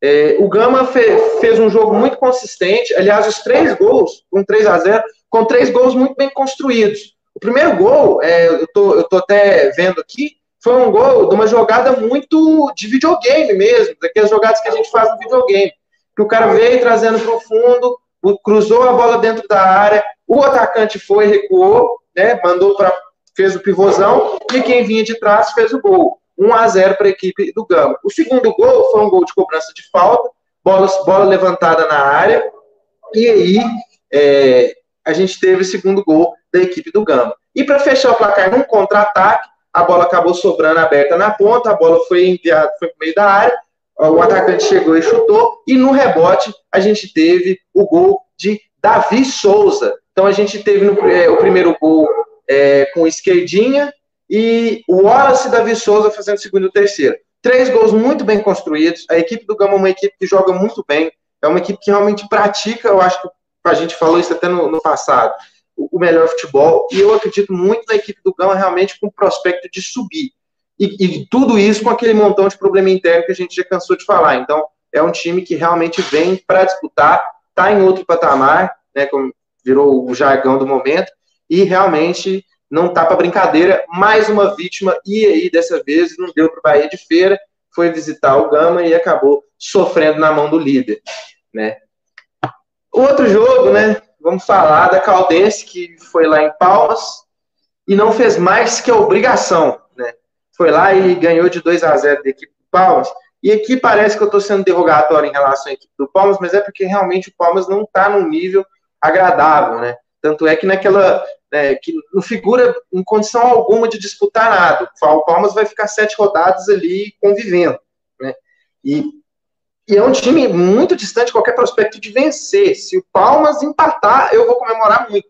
S4: É, o Gama fe, fez um jogo muito consistente, aliás, os três gols, um 3 a 0 com três gols muito bem construídos. O primeiro gol, é, eu, tô, eu tô até vendo aqui, foi um gol de uma jogada muito de videogame mesmo, daquelas jogadas que a gente faz no videogame. Que o cara veio trazendo para o fundo, cruzou a bola dentro da área, o atacante foi, recuou, né, mandou para fez o pivôzão e quem vinha de trás fez o gol. 1 a 0 para a equipe do Gama. O segundo gol foi um gol de cobrança de falta, bola, bola levantada na área, e aí é, a gente teve o segundo gol da equipe do Gama. E para fechar o placar num contra-ataque, a bola acabou sobrando aberta na ponta, a bola foi enviada, foi para meio da área, o atacante chegou e chutou, e no rebote a gente teve o gol de Davi Souza. Então a gente teve no, é, o primeiro gol é, com esquerdinha e o Wallace Davi Souza fazendo segundo e terceiro. Três gols muito bem construídos. A equipe do Gama é uma equipe que joga muito bem. É uma equipe que realmente pratica, eu acho que a gente falou isso até no, no passado, o, o, melhor futebol. E eu acredito muito na equipe do Gama realmente com o prospecto de subir. E, e tudo isso com aquele montão de problema interno que a gente já cansou de falar. Então, é um time que realmente vem para disputar, está em outro patamar, né, como virou o jargão do momento, e realmente não tá para brincadeira. Mais uma vítima, e aí dessa vez não deu para o Bahia de Feira, foi visitar o Gama e acabou sofrendo na mão do líder, né? Outro jogo, né? Vamos falar da Caldense, que foi lá em Palmas e não fez mais que a obrigação, né? Foi lá e ganhou de 2 a 0 da equipe do Palmas. E aqui parece que eu estou sendo derrogatório em relação à equipe do Palmas, mas é porque realmente o Palmas não está num nível agradável, né? Tanto é que naquela né, que não figura em condição alguma de disputar nada. O Palmas vai ficar sete rodadas ali convivendo. Né? E, e é um time muito distante de qualquer prospecto de vencer. Se o Palmas empatar, eu vou comemorar muito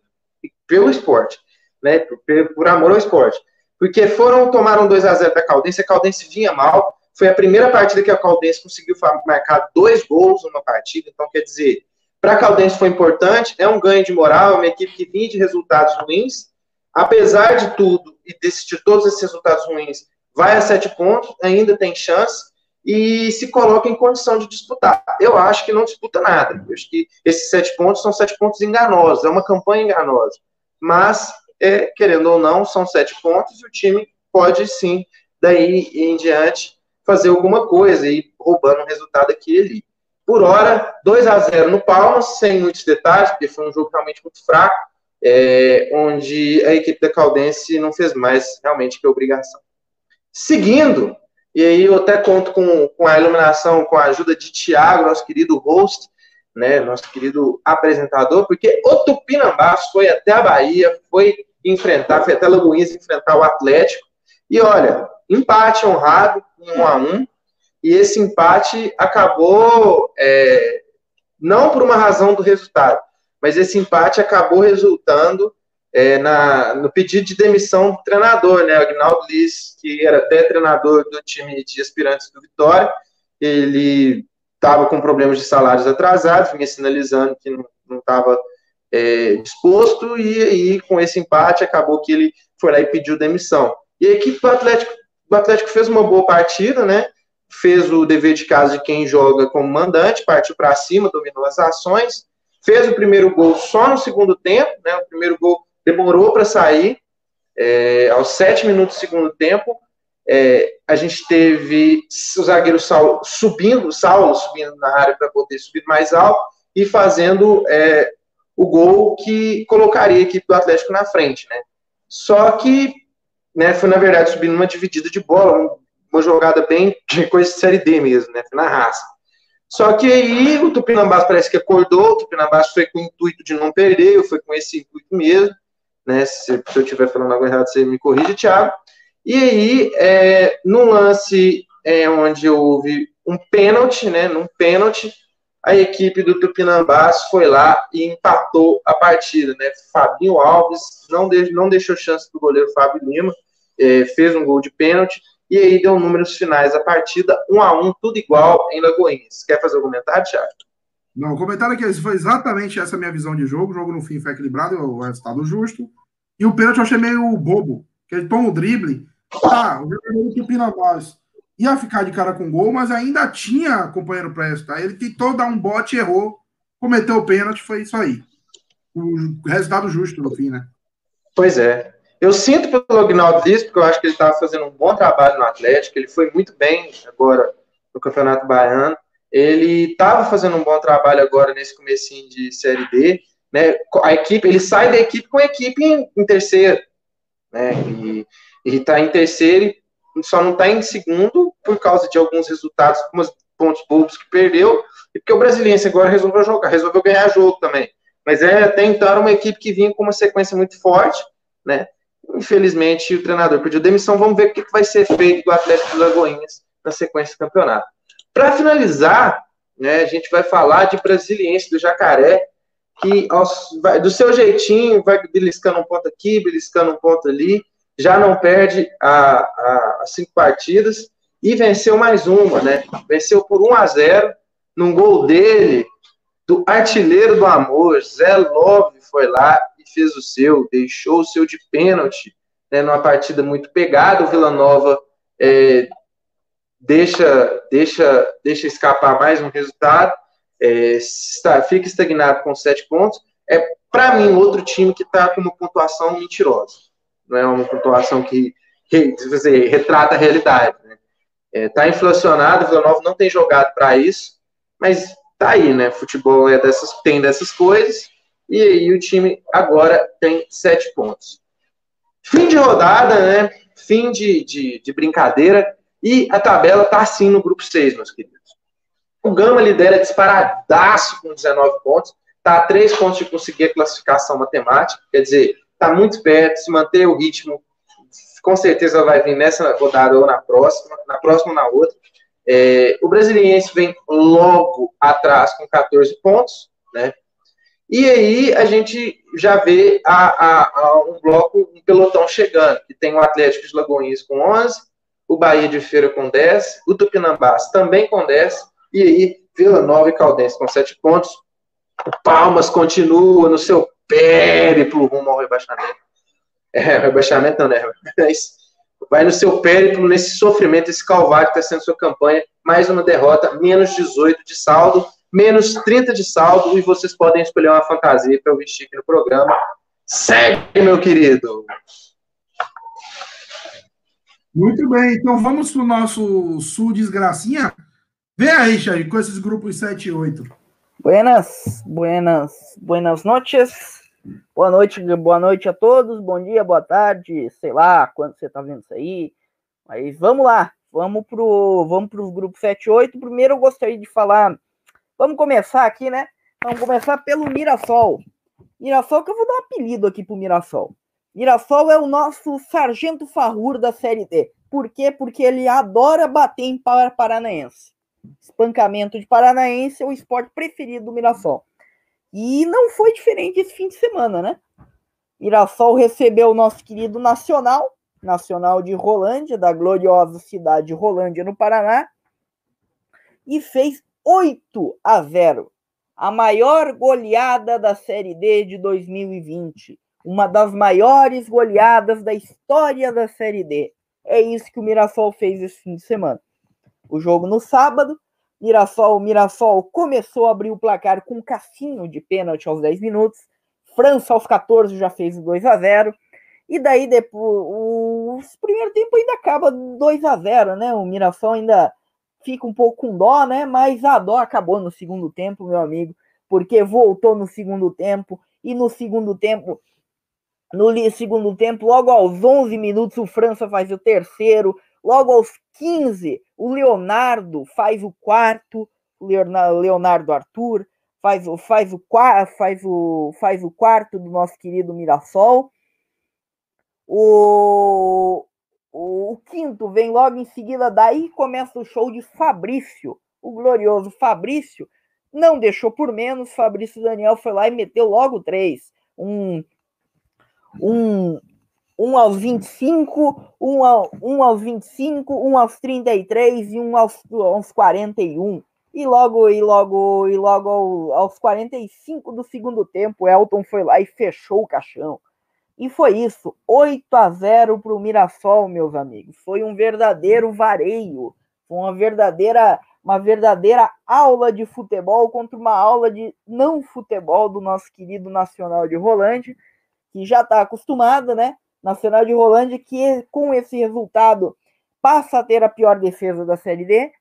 S4: pelo esporte, né? por, por amor ao esporte. Porque foram, tomaram 2 a 0 da Caldense, a Caldense vinha mal. Foi a primeira partida que a Caldense conseguiu marcar dois gols numa partida, então quer dizer, para a Caldense foi importante, é um ganho de moral, é uma equipe que vinha de resultados ruins. Apesar de tudo e de todos esses resultados ruins, vai a sete pontos, ainda tem chance e se coloca em condição de disputar. Eu acho que não disputa nada. Eu acho que esses sete pontos são sete pontos enganosos, é uma campanha enganosa. Mas, é, querendo ou não, são sete pontos e o time pode sim, daí em diante, fazer alguma coisa e roubando um resultado aqui e ali. Por hora, 2 a 0 no Palmas, sem muitos detalhes, porque foi um jogo realmente muito fraco, é, onde a equipe da Caldense não fez mais realmente que obrigação. Seguindo, e aí eu até conto com, com a iluminação, com a ajuda de Tiago, nosso querido host, né, nosso querido apresentador, porque o Tupinambás foi até a Bahia, foi enfrentar, foi até Lagoinhas enfrentar o Atlético, e olha, empate honrado, um a um, e esse empate acabou, é, não por uma razão do resultado, mas esse empate acabou resultando é, na, no pedido de demissão do treinador, né, Agnaldo Liz, que era até treinador do time de aspirantes do Vitória, ele estava com problemas de salários atrasados, vinha sinalizando que não estava é, disposto, e aí com esse empate acabou que ele foi lá e pediu demissão. E a equipe do Atlético, do Atlético fez uma boa partida, né, fez o dever de casa de quem joga como mandante, partiu para cima, dominou as ações, fez o primeiro gol só no segundo tempo, né? O primeiro gol demorou para sair, é, aos sete minutos do segundo tempo. É, a gente teve o zagueiro Saulo subindo, Saulo subindo na área para poder subir mais alto e fazendo é, o gol que colocaria a equipe do Atlético na frente, né? Só que né, foi, na verdade, subindo uma dividida de bola, um uma jogada bem de coisa de série D mesmo, né? Na raça. Só que aí o Tupinambás parece que acordou, o Tupinambás foi com o intuito de não perder, foi com esse intuito mesmo, né? Se, se eu estiver falando algo errado, você me corrige, Thiago. E aí, é, num lance é, onde houve um pênalti, né? Num pênalti, a equipe do Tupinambás foi lá e empatou a partida, né? Fabinho Alves não, de, não deixou chance do goleiro Fábio Lima, é, fez um gol de pênalti e aí deu números finais a partida, um a um, tudo igual em Lagoinhas. Quer fazer um comentário, Thiago?
S2: Não, o comentário é que foi exatamente essa minha visão de jogo. O jogo no fim foi equilibrado, o resultado justo. E o pênalti eu achei meio bobo, que ele toma o drible. Tá, o jogador do Pinambás ia ficar de cara com gol, mas ainda tinha companheiro presto. Aí ele tentou dar um bote, errou, cometeu o pênalti, foi isso aí. o resultado justo no fim, né?
S4: Pois é. Eu sinto pelo Agnaldo isso, porque eu acho que ele estava fazendo um bom trabalho no Atlético, ele foi muito bem agora no Campeonato Baiano. Ele estava fazendo um bom trabalho agora nesse comecinho de Série D, né? A equipe, ele sai da equipe com a equipe em, em terceiro, né? E está em terceiro e só não está em segundo por causa de alguns resultados, alguns pontos bobos que perdeu, e porque o Brasiliense agora resolveu jogar, resolveu ganhar jogo também. Mas é, até então era uma equipe que vinha com uma sequência muito forte, né? Infelizmente, o treinador pediu demissão. Vamos ver o que vai ser feito do Atlético de Lagoinhas na sequência do campeonato. Para finalizar, né, a gente vai falar de Brasiliense do Jacaré, que do seu jeitinho vai beliscando um ponto aqui, beliscando um ponto ali, já não perde a, a, as cinco partidas e venceu mais uma, né? Venceu por 1 a 0 num gol dele, do artilheiro do amor, Zé Love foi lá fez o seu, deixou o seu de pênalti, né, numa partida muito pegada, o Vila Nova é, deixa, deixa, deixa escapar mais um resultado, é, está, fica estagnado com sete pontos, é, para mim, outro time que está com uma pontuação mentirosa, não é uma pontuação que, dizer, retrata a realidade, né? Está é, inflacionado, o Vila Nova não tem jogado para isso, mas tá aí, né? Futebol é dessas, tem dessas coisas. E aí o time agora tem sete pontos. Fim de rodada, né? Fim de, de, de brincadeira. E a tabela tá assim no grupo 6, meus queridos. O Gama lidera disparadaço com 19 pontos. Tá a três pontos de conseguir a classificação matemática. Quer dizer, tá muito perto. Se manter o ritmo, com certeza vai vir nessa rodada ou na próxima. Na próxima ou na outra. É, o Brasiliense vem logo atrás com 14 pontos, né? E aí a gente já vê a, a, a um bloco, um pelotão chegando, que tem o Atlético de Lagoinhas com 11, o Bahia de Feira com 10, o Tupinambás também com 10, e aí Vila Nova e Caldense com 7 pontos. O Palmas continua no seu périplo rumo ao rebaixamento. É, rebaixamento não, né? Mas vai no seu périplo, nesse sofrimento, esse calvário que está sendo sua campanha, mais uma derrota, menos 18 de saldo, menos 30 de saldo, e vocês podem escolher uma fantasia para eu vestir aqui no programa. Segue, meu querido!
S2: Muito bem, então vamos para o nosso sul desgracinha. Vem aí, Xavi, com esses grupos 7 e 8.
S5: Buenas, buenas, buenas noches. Boa noite, boa noite a todos, bom dia, boa tarde, sei lá quando você tá vendo isso aí. Mas vamos lá, vamos pro, vamos pro grupo 7 e 8. Primeiro eu gostaria de falar, vamos começar aqui, né? Vamos começar pelo Mirassol. Mirassol que eu vou dar um apelido aqui pro Mirassol. Mirassol é o nosso sargento farrur da Série D. Por quê? Porque ele adora bater em Paranaense. Espancamento de Paranaense é o esporte preferido do Mirassol. E não foi diferente esse fim de semana, né? Mirassol recebeu o nosso querido Nacional, Nacional de Rolândia, da gloriosa cidade de Rolândia, no Paraná, e fez 8 a 0. A maior goleada da Série D de 2020. Uma das maiores goleadas da história da Série D. É isso que o Mirassol fez esse fim de semana. O jogo no sábado, Mirassol, Mirassol começou a abrir o placar com um cassinho de pênalti aos 10 minutos. França aos 14 já fez o 2 a 0 e daí depois o, primeiro tempo ainda acaba 2 a 0, né? O Mirassol ainda fica um pouco com dó, né? Mas a dó acabou no segundo tempo, meu amigo, porque voltou no segundo tempo e no segundo tempo no segundo tempo, logo aos 11 minutos, o França faz o terceiro, Logo aos 15, o Leonardo faz o quarto, Leonardo Arthur faz, o, faz, o, faz, o, faz o quarto do nosso querido Mirassol. O, o, o, quinto vem logo em seguida, daí começa o show de Fabrício, o glorioso Fabrício. Não deixou por menos, Fabrício Daniel foi lá e meteu logo três. Um, um, um aos 25, um, ao, um aos 25, um aos 33 e um aos, aos 41. E logo, e logo, e logo aos 45 do segundo tempo, Elton foi lá e fechou o caixão. E foi isso, 8 a 0 para o Mirassol, meus amigos. Foi um verdadeiro vareio, uma verdadeira, uma verdadeira aula de futebol contra uma aula de não futebol do nosso querido Nacional de Rolândia, que já está acostumado, né? Nacional de Rolândia, que com esse resultado passa a ter a pior defesa da Série D,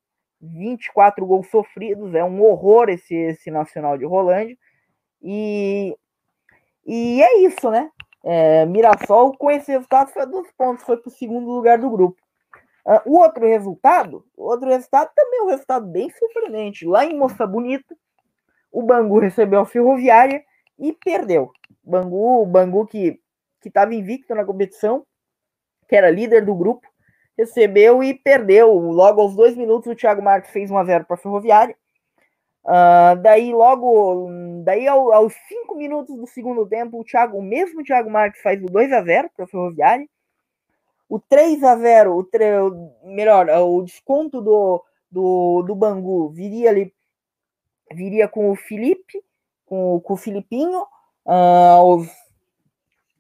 S5: 24 gols sofridos, é um horror esse, esse Nacional de Rolândia. E, e é isso, né? É, Mirassol, com esse resultado, foi dos pontos, foi para o segundo lugar do grupo. Uh, o outro resultado, outro resultado também é um resultado bem surpreendente. Lá em Moça Bonita, o Bangu recebeu a Ferroviária e perdeu. Bangu, o Bangu que estava invicto na competição, que era líder do grupo, recebeu e perdeu. Logo aos dois minutos, o Thiago Marques fez 1 a 0 para a Ferroviária. Uh, daí, logo, daí ao, aos cinco minutos do segundo tempo, o, Thiago, o mesmo Thiago Marques faz o 2 a 0 para a Ferroviária. O 3 a 0 o, tre... melhor, o desconto do, do, do Bangu viria ali viria com o Felipe, com, com o Filipinho, uh, aos,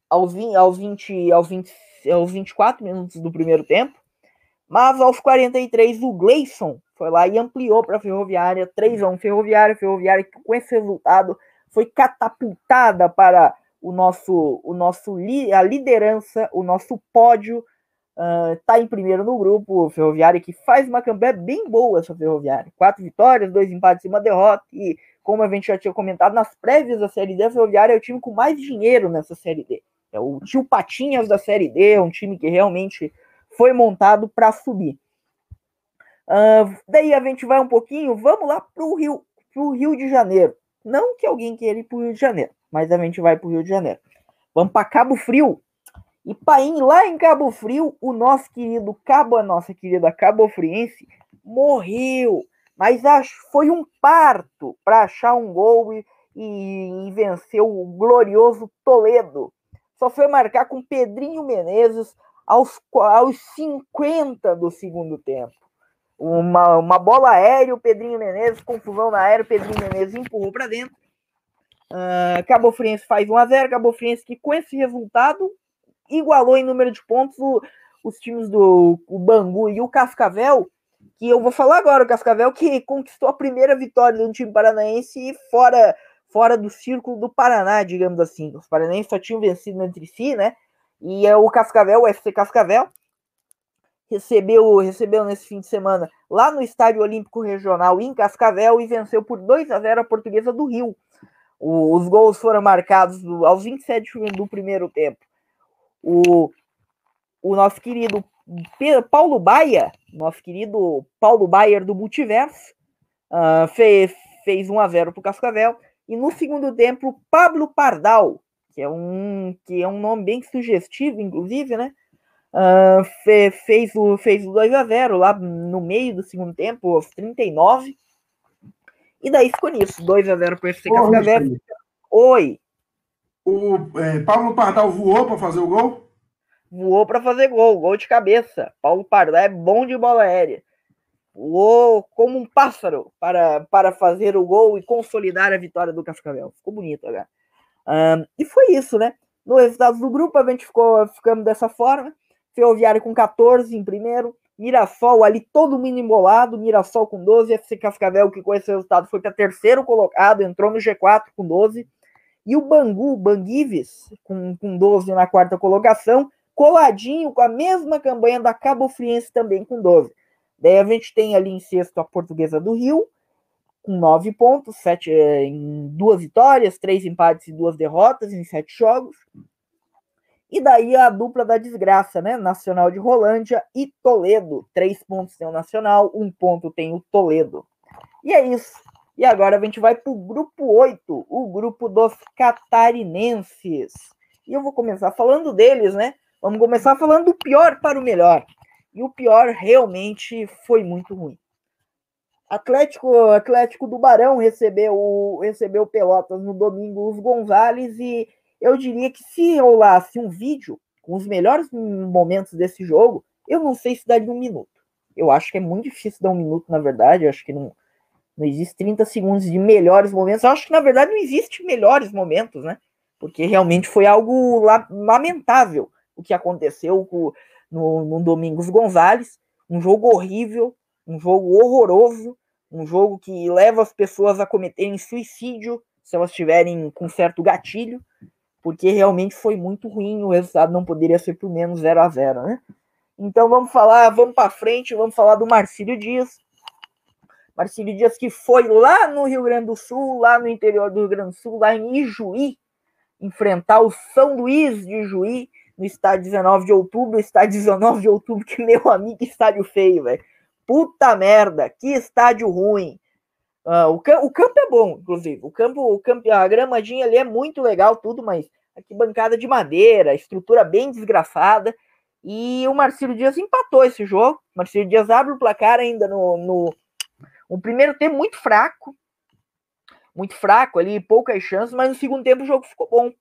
S5: aos, 20, aos, 20, aos, 20, aos 24 minutos do primeiro tempo. Mas aos 43, o Gleison foi lá e ampliou para a Ferroviária, 3 a 1 Ferroviária, Ferroviária que com esse resultado foi catapultada para o nosso, o nosso a liderança, o nosso pódio Uh, tá em primeiro no grupo, Ferroviária, que faz uma campanha bem boa essa Ferroviária. Quatro vitórias, dois empates e uma derrota. E como a gente já tinha comentado, nas prévias da Série D, a Ferroviária é o time com mais dinheiro nessa Série D. É o tio Patinhas da Série D, é um time que realmente foi montado para subir. Uh, daí a gente vai um pouquinho, vamos lá pro Rio, pro Rio de Janeiro. Não que alguém queira ir pro Rio de Janeiro, mas a gente vai pro Rio de Janeiro. Vamos para Cabo Frio, e Paim, lá em Cabo Frio, o nosso querido Cabo, a nossa querida Cabo Friense, morreu. Mas foi um parto para achar um gol e, e, e vencer o glorioso Toledo. Só foi marcar com Pedrinho Menezes aos, aos 50 do segundo tempo. Uma, uma bola aérea, o Pedrinho Menezes, confusão na aérea, o Pedrinho Menezes empurrou para dentro. Uh, Cabo Friense faz 1 a 0 Cabo Friense que com esse resultado igualou em número de pontos o, os times do Bangu e o Cascavel, que eu vou falar agora, o Cascavel que conquistou a primeira vitória do time paranaense fora, fora do círculo do Paraná, digamos assim. Os paranaenses só tinham vencido entre si, né? E é o Cascavel, o FC Cascavel, recebeu, recebeu nesse fim de semana lá no Estádio Olímpico Regional em Cascavel e venceu por 2 a 0 a Portuguesa do Rio. O, os gols foram marcados aos 27 do primeiro tempo o, o nosso querido Paulo Baia, nosso querido Paulo Baier do Multiverso, uh, fez, fez 1 a 0 para o Cascavel. E no segundo tempo, Pablo Pardal, que é um, que é um nome bem sugestivo, inclusive, né? Uh, fe, fez, o, fez o 2 a 0 lá no meio do segundo tempo, aos 39. E daí ficou nisso, 2 a 0 para o FC Cascavel. Oi.
S2: O é, Paulo Pardal voou para fazer o gol?
S5: Voou para fazer gol, gol de cabeça. Paulo Pardal é bom de bola aérea. Voou como um pássaro para, para fazer o gol e consolidar a vitória do Cascavel. Ficou bonito agora. Um, e foi isso, né? No resultado do grupo, a gente ficou ficando dessa forma. Ferroviário com 14 em primeiro. Mirassol ali todo mundo embolado. Mirassol com 12. FC Cascavel, que com esse resultado foi para terceiro colocado, entrou no G4 com 12. E o Bangu, Banguives, com, com 12 na quarta colocação, coladinho com a mesma campanha da Cabo Friense também com 12. Daí a gente tem ali em sexto a Portuguesa do Rio, com 9 pontos, sete, é, em duas vitórias, três empates e duas derrotas em sete jogos. E daí a dupla da desgraça, né? Nacional de Rolândia e Toledo. Três pontos tem o Nacional, um ponto tem o Toledo. E é isso. E agora a gente vai para o grupo 8, o grupo dos catarinenses. E eu vou começar falando deles, né? Vamos começar falando do pior para o melhor. E o pior realmente foi muito ruim. Atlético, Atlético do Barão recebeu recebeu Pelotas no domingo os Gonzales e eu diria que se rolasse um vídeo com os melhores momentos desse jogo, eu não sei se daria um minuto. Eu acho que é muito difícil dar um minuto, na verdade. Eu acho que não, não existe 30 segundos de melhores momentos. Eu acho que, na verdade, não existe melhores momentos, né? Porque realmente foi algo lamentável o que aconteceu com, no, no Domingos Gonzalez. Um jogo horrível, um jogo horroroso. um jogo que leva as pessoas a cometerem suicídio se elas estiverem com certo gatilho, porque realmente foi muito ruim, o resultado não poderia ser por menos 0 a 0 né? Então vamos falar, vamos para frente, vamos falar do Marcílio Dias. Marcílio Dias que foi lá no Rio Grande do Sul, lá no interior do Rio Grande do Sul, lá em Ijuí, enfrentar o São Luís de Ijuí, no estádio 19 de outubro, estádio 19 de outubro, que meu amigo, estádio feio, velho. Puta merda, que estádio ruim. Uh, o, o, campo é bom, inclusive. O campo, o campo, a gramadinha ali é muito legal, tudo, mas aqui bancada de madeira, estrutura bem desgraçada. E o Marcelo Dias empatou esse jogo. O Marcelo Dias abre o placar ainda no, no, no primeiro tempo muito fraco. Muito fraco ali, poucas chances, mas no segundo tempo o jogo ficou bom.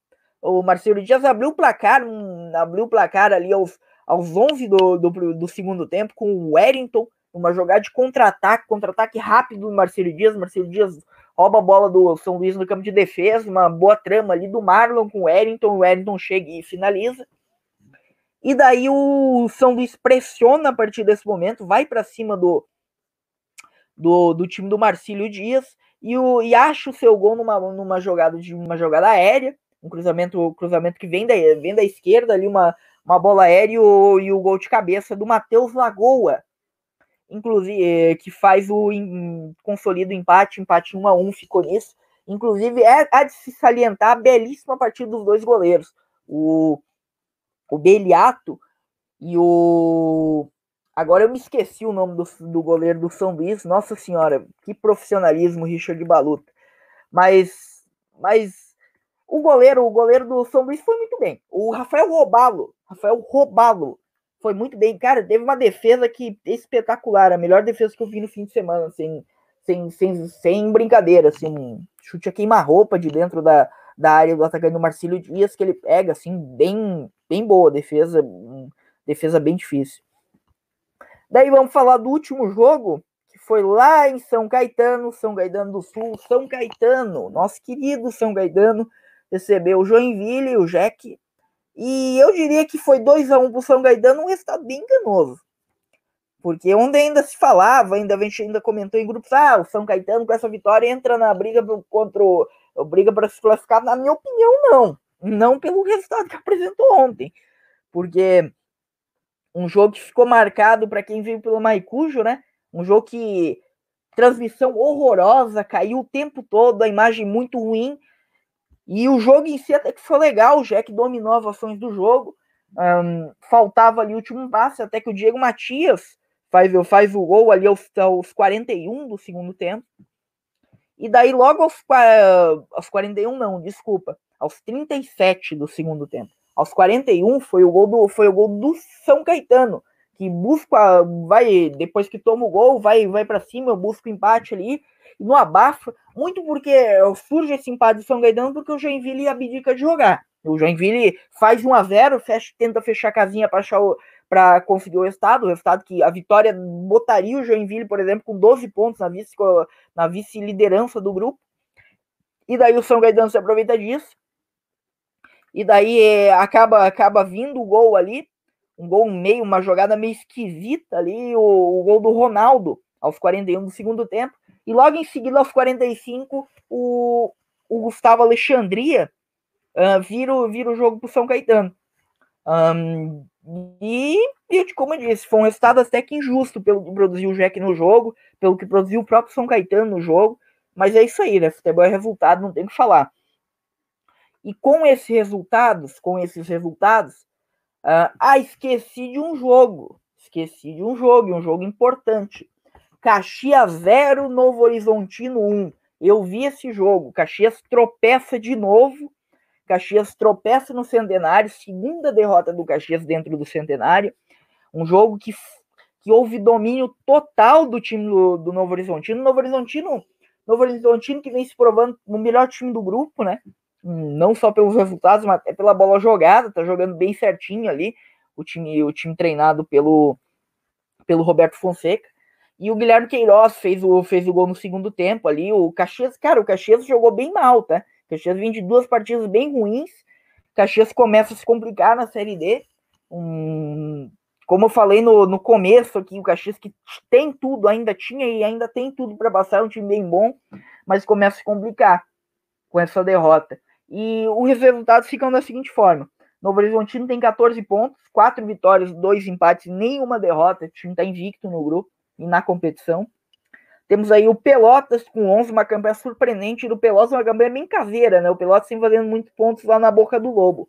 S5: O Marcelo Dias abriu o placar, um, abriu o placar ali aos, aos 11 do, do, do segundo tempo com o Wellington uma jogada de contra-ataque, contra-ataque rápido do Marcelo Dias. Marcelo Dias rouba a bola do São Luís no campo de defesa, uma boa trama ali do Marlon com o Wellington. O Wellington chega e finaliza. E daí o São Luís pressiona a partir desse momento, vai para cima do, do, do, time do Marcílio Dias e, o, e acha o seu gol numa, numa jogada de uma jogada aérea, um cruzamento, cruzamento que vem da, vem da esquerda ali, uma, uma bola aérea e o, e o gol de cabeça do Matheus Lagoa, inclusive, eh, que faz o em, consolida o empate, empate 1 a 1 ficou nisso. Inclusive, é há de se salientar a belíssima partida dos dois goleiros, o, o Beliato e o. Agora eu me esqueci o nome do, do goleiro do São Luís. Nossa Senhora, que profissionalismo, Richard Baluta. Mas, mas o goleiro, o goleiro do São Luís foi muito bem. O Rafael Robalo, Rafael Robalo, foi muito bem. Cara, teve uma defesa que espetacular, a melhor defesa que eu vi no fim de semana, assim, sem, sem, sem brincadeira, assim, um chute a queima-roupa de dentro da, da área do atacante do Marcílio Dias, que ele pega, assim, bem, bem boa defesa, defesa bem difícil. Daí vamos falar do último jogo, que foi lá em São Caetano, São Caetano do Sul, São Caetano, nosso querido São Caetano, recebeu o Joinville, o Jack, e eu diria que foi 2 a 1 um para o São Gaetano, um resultado bem enganoso. Porque onde ainda se falava, ainda ainda comentou em grupos, ah, o São Caetano com essa vitória entra na briga contra o, briga para se classificar, na minha opinião, não. Não pelo resultado que apresentou ontem. Porque um jogo que ficou marcado para quem viu pelo Maicujo, né? Um jogo que transmissão horrorosa, caiu o tempo todo, a imagem muito ruim. E o jogo em si até que foi legal, o Jack dominou as ações do jogo. Um, faltava ali o último passe, até que o Diego Matias faz, faz o gol ali aos, aos 41 do segundo tempo. E daí, logo aos, aos 41, não, desculpa, aos 37 do segundo tempo. Aos 41 foi o gol do, foi o gol do São Caetano, que busca, vai, depois que toma o gol, vai, vai para cima, busca o empate ali no abafa, muito porque surge esse empate de São Gaetano porque o Joinville abdica de jogar. O Joinville faz 1 a 0 fecha, tenta fechar a casinha para conseguir o resultado, o resultado que a vitória botaria o Joinville, por exemplo, com 12 pontos na vice, na vice-liderança do grupo. E daí o São Gaetano se aproveita disso. E daí é, acaba, acaba vindo o gol ali, um gol meio, uma jogada meio esquisita ali, o, o gol do Ronaldo, aos 41 do segundo tempo. E logo em seguida, aos 45, o, o Gustavo Alexandria uh, vira, vira o jogo para o São Caetano. Um, e, e, como eu disse, foi um resultado até que injusto pelo que produziu o Jack no jogo, pelo que produziu o próprio São Caetano no jogo. Mas é isso aí, né? Futebol é resultado, não tem o que falar. E com esses resultados, com esses resultados, uh, ah, esqueci de um jogo. Esqueci de um jogo, um jogo importante. Caxias 0, Novo Horizontino 1. Eu vi esse jogo. Caxias tropeça de novo. Caxias tropeça no Centenário, segunda derrota do Caxias dentro do Centenário. Um jogo que, que houve domínio total do time do, do Novo Horizontino. Novo Horizontino, Novo Horizontino que vem se provando no melhor time do grupo, né? Não só pelos resultados, mas até pela bola jogada, tá jogando bem certinho ali. O time, o time treinado pelo, pelo Roberto Fonseca. E o Guilherme Queiroz fez o, fez o gol no segundo tempo ali. O Caxias, cara, o Caxias jogou bem mal, tá? O Caxias vem de duas partidas bem ruins. O Caxias começa a se complicar na Série D. Um, como eu falei no, no começo aqui, o Caxias que tem tudo, ainda tinha e ainda tem tudo para passar, é um time bem bom, mas começa a se complicar com essa derrota. E os resultados ficam da seguinte forma: Novo Horizontino tem 14 pontos, 4 vitórias, 2 empates, nenhuma derrota. O time está invicto no grupo na competição. Temos aí o Pelotas com 11, uma campanha surpreendente do Pelotas, uma campanha bem caseira, né? O Pelotas tem fazendo muitos pontos lá na boca do Lobo.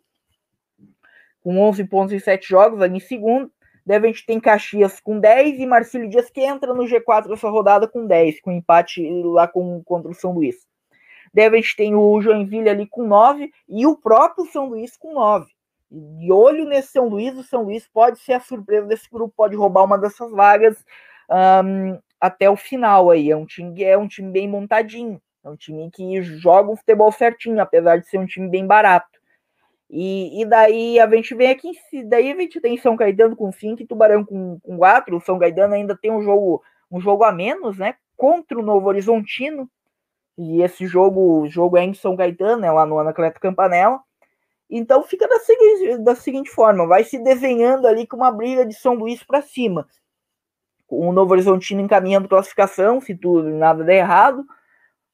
S5: Com 11 pontos em 7 jogos, ali em segundo. Deve a gente tem Caxias com 10 e Marcílio Dias que entra no G4 dessa rodada com 10, com empate lá com, contra o São Luís. Deve a gente tem o Joinville ali com 9 e o próprio São Luís com 9. De olho nesse São Luís, o São Luís pode ser a surpresa desse grupo, pode roubar uma dessas vagas um, até o final aí. É um time é um time bem montadinho, é um time que joga o futebol certinho, apesar de ser um time bem barato. E, e daí a gente vem aqui, daí a gente tem São Caetano com 5 e Tubarão com 4. O São Caetano ainda tem um jogo, um jogo a menos, né? Contra o Novo Horizontino. E esse jogo, jogo é em São Caetano, né, lá no Anacleto Campanella. Então fica da seguinte, da seguinte forma, vai se desenhando ali com uma briga de São Luís para cima. O Novo Horizontino encaminhando classificação, se tudo nada der errado,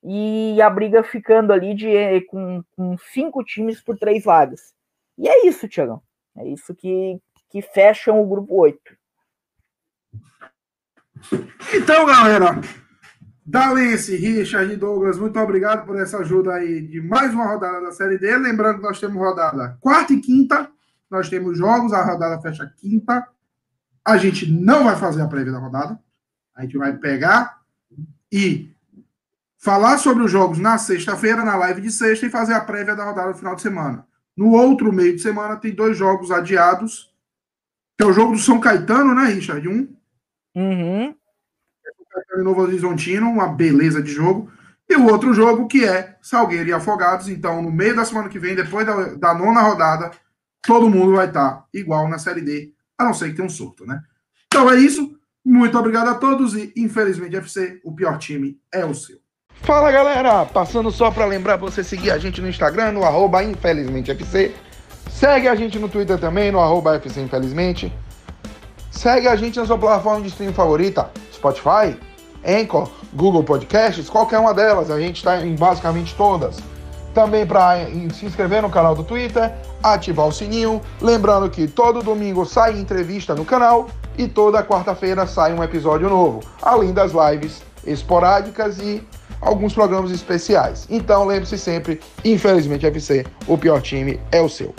S5: e a briga ficando ali de com, com cinco times por três vagas. E é isso, Tiagão. É isso que, que fecham o grupo 8.
S2: Então, galera, Dalense, Richard e Douglas, muito obrigado por essa ajuda aí de mais uma rodada da Série D. Lembrando que nós temos rodada quarta e quinta, nós temos jogos, a rodada fecha quinta. A gente não vai fazer a prévia da rodada, a gente vai pegar e falar sobre os jogos na sexta-feira, na live de sexta, e fazer a prévia da rodada do final de semana. No outro meio de semana tem dois jogos adiados, que é o jogo do São Caetano, né, Richard? Um.
S5: Uhum.
S2: Caetano e Novo Horizontino, uma beleza de jogo. E o outro jogo que é Salgueiro e Afogados. Então, no meio da semana que vem, depois da, da nona rodada, todo mundo vai estar igual na Série D, a não ser que tenha um surto, né? Então é isso. Muito obrigado a todos e, infelizmente, FC, o pior time é o seu.
S1: Fala galera, passando só para lembrar você seguir a gente no Instagram, no arroba infelizmentefc. Segue a gente no Twitter também, no arroba FC Infelizmente. Segue a gente na sua plataforma de streaming favorita, Spotify, Anchor, Google Podcasts, qualquer uma delas, a gente está em basicamente todas. Também para se inscrever no canal do Twitter, ativar o sininho. Lembrando que todo domingo sai entrevista no canal e toda quarta-feira sai um episódio novo, além das lives esporádicas e alguns programas especiais. Então lembre-se sempre, infelizmente FC, o pior time é o seu.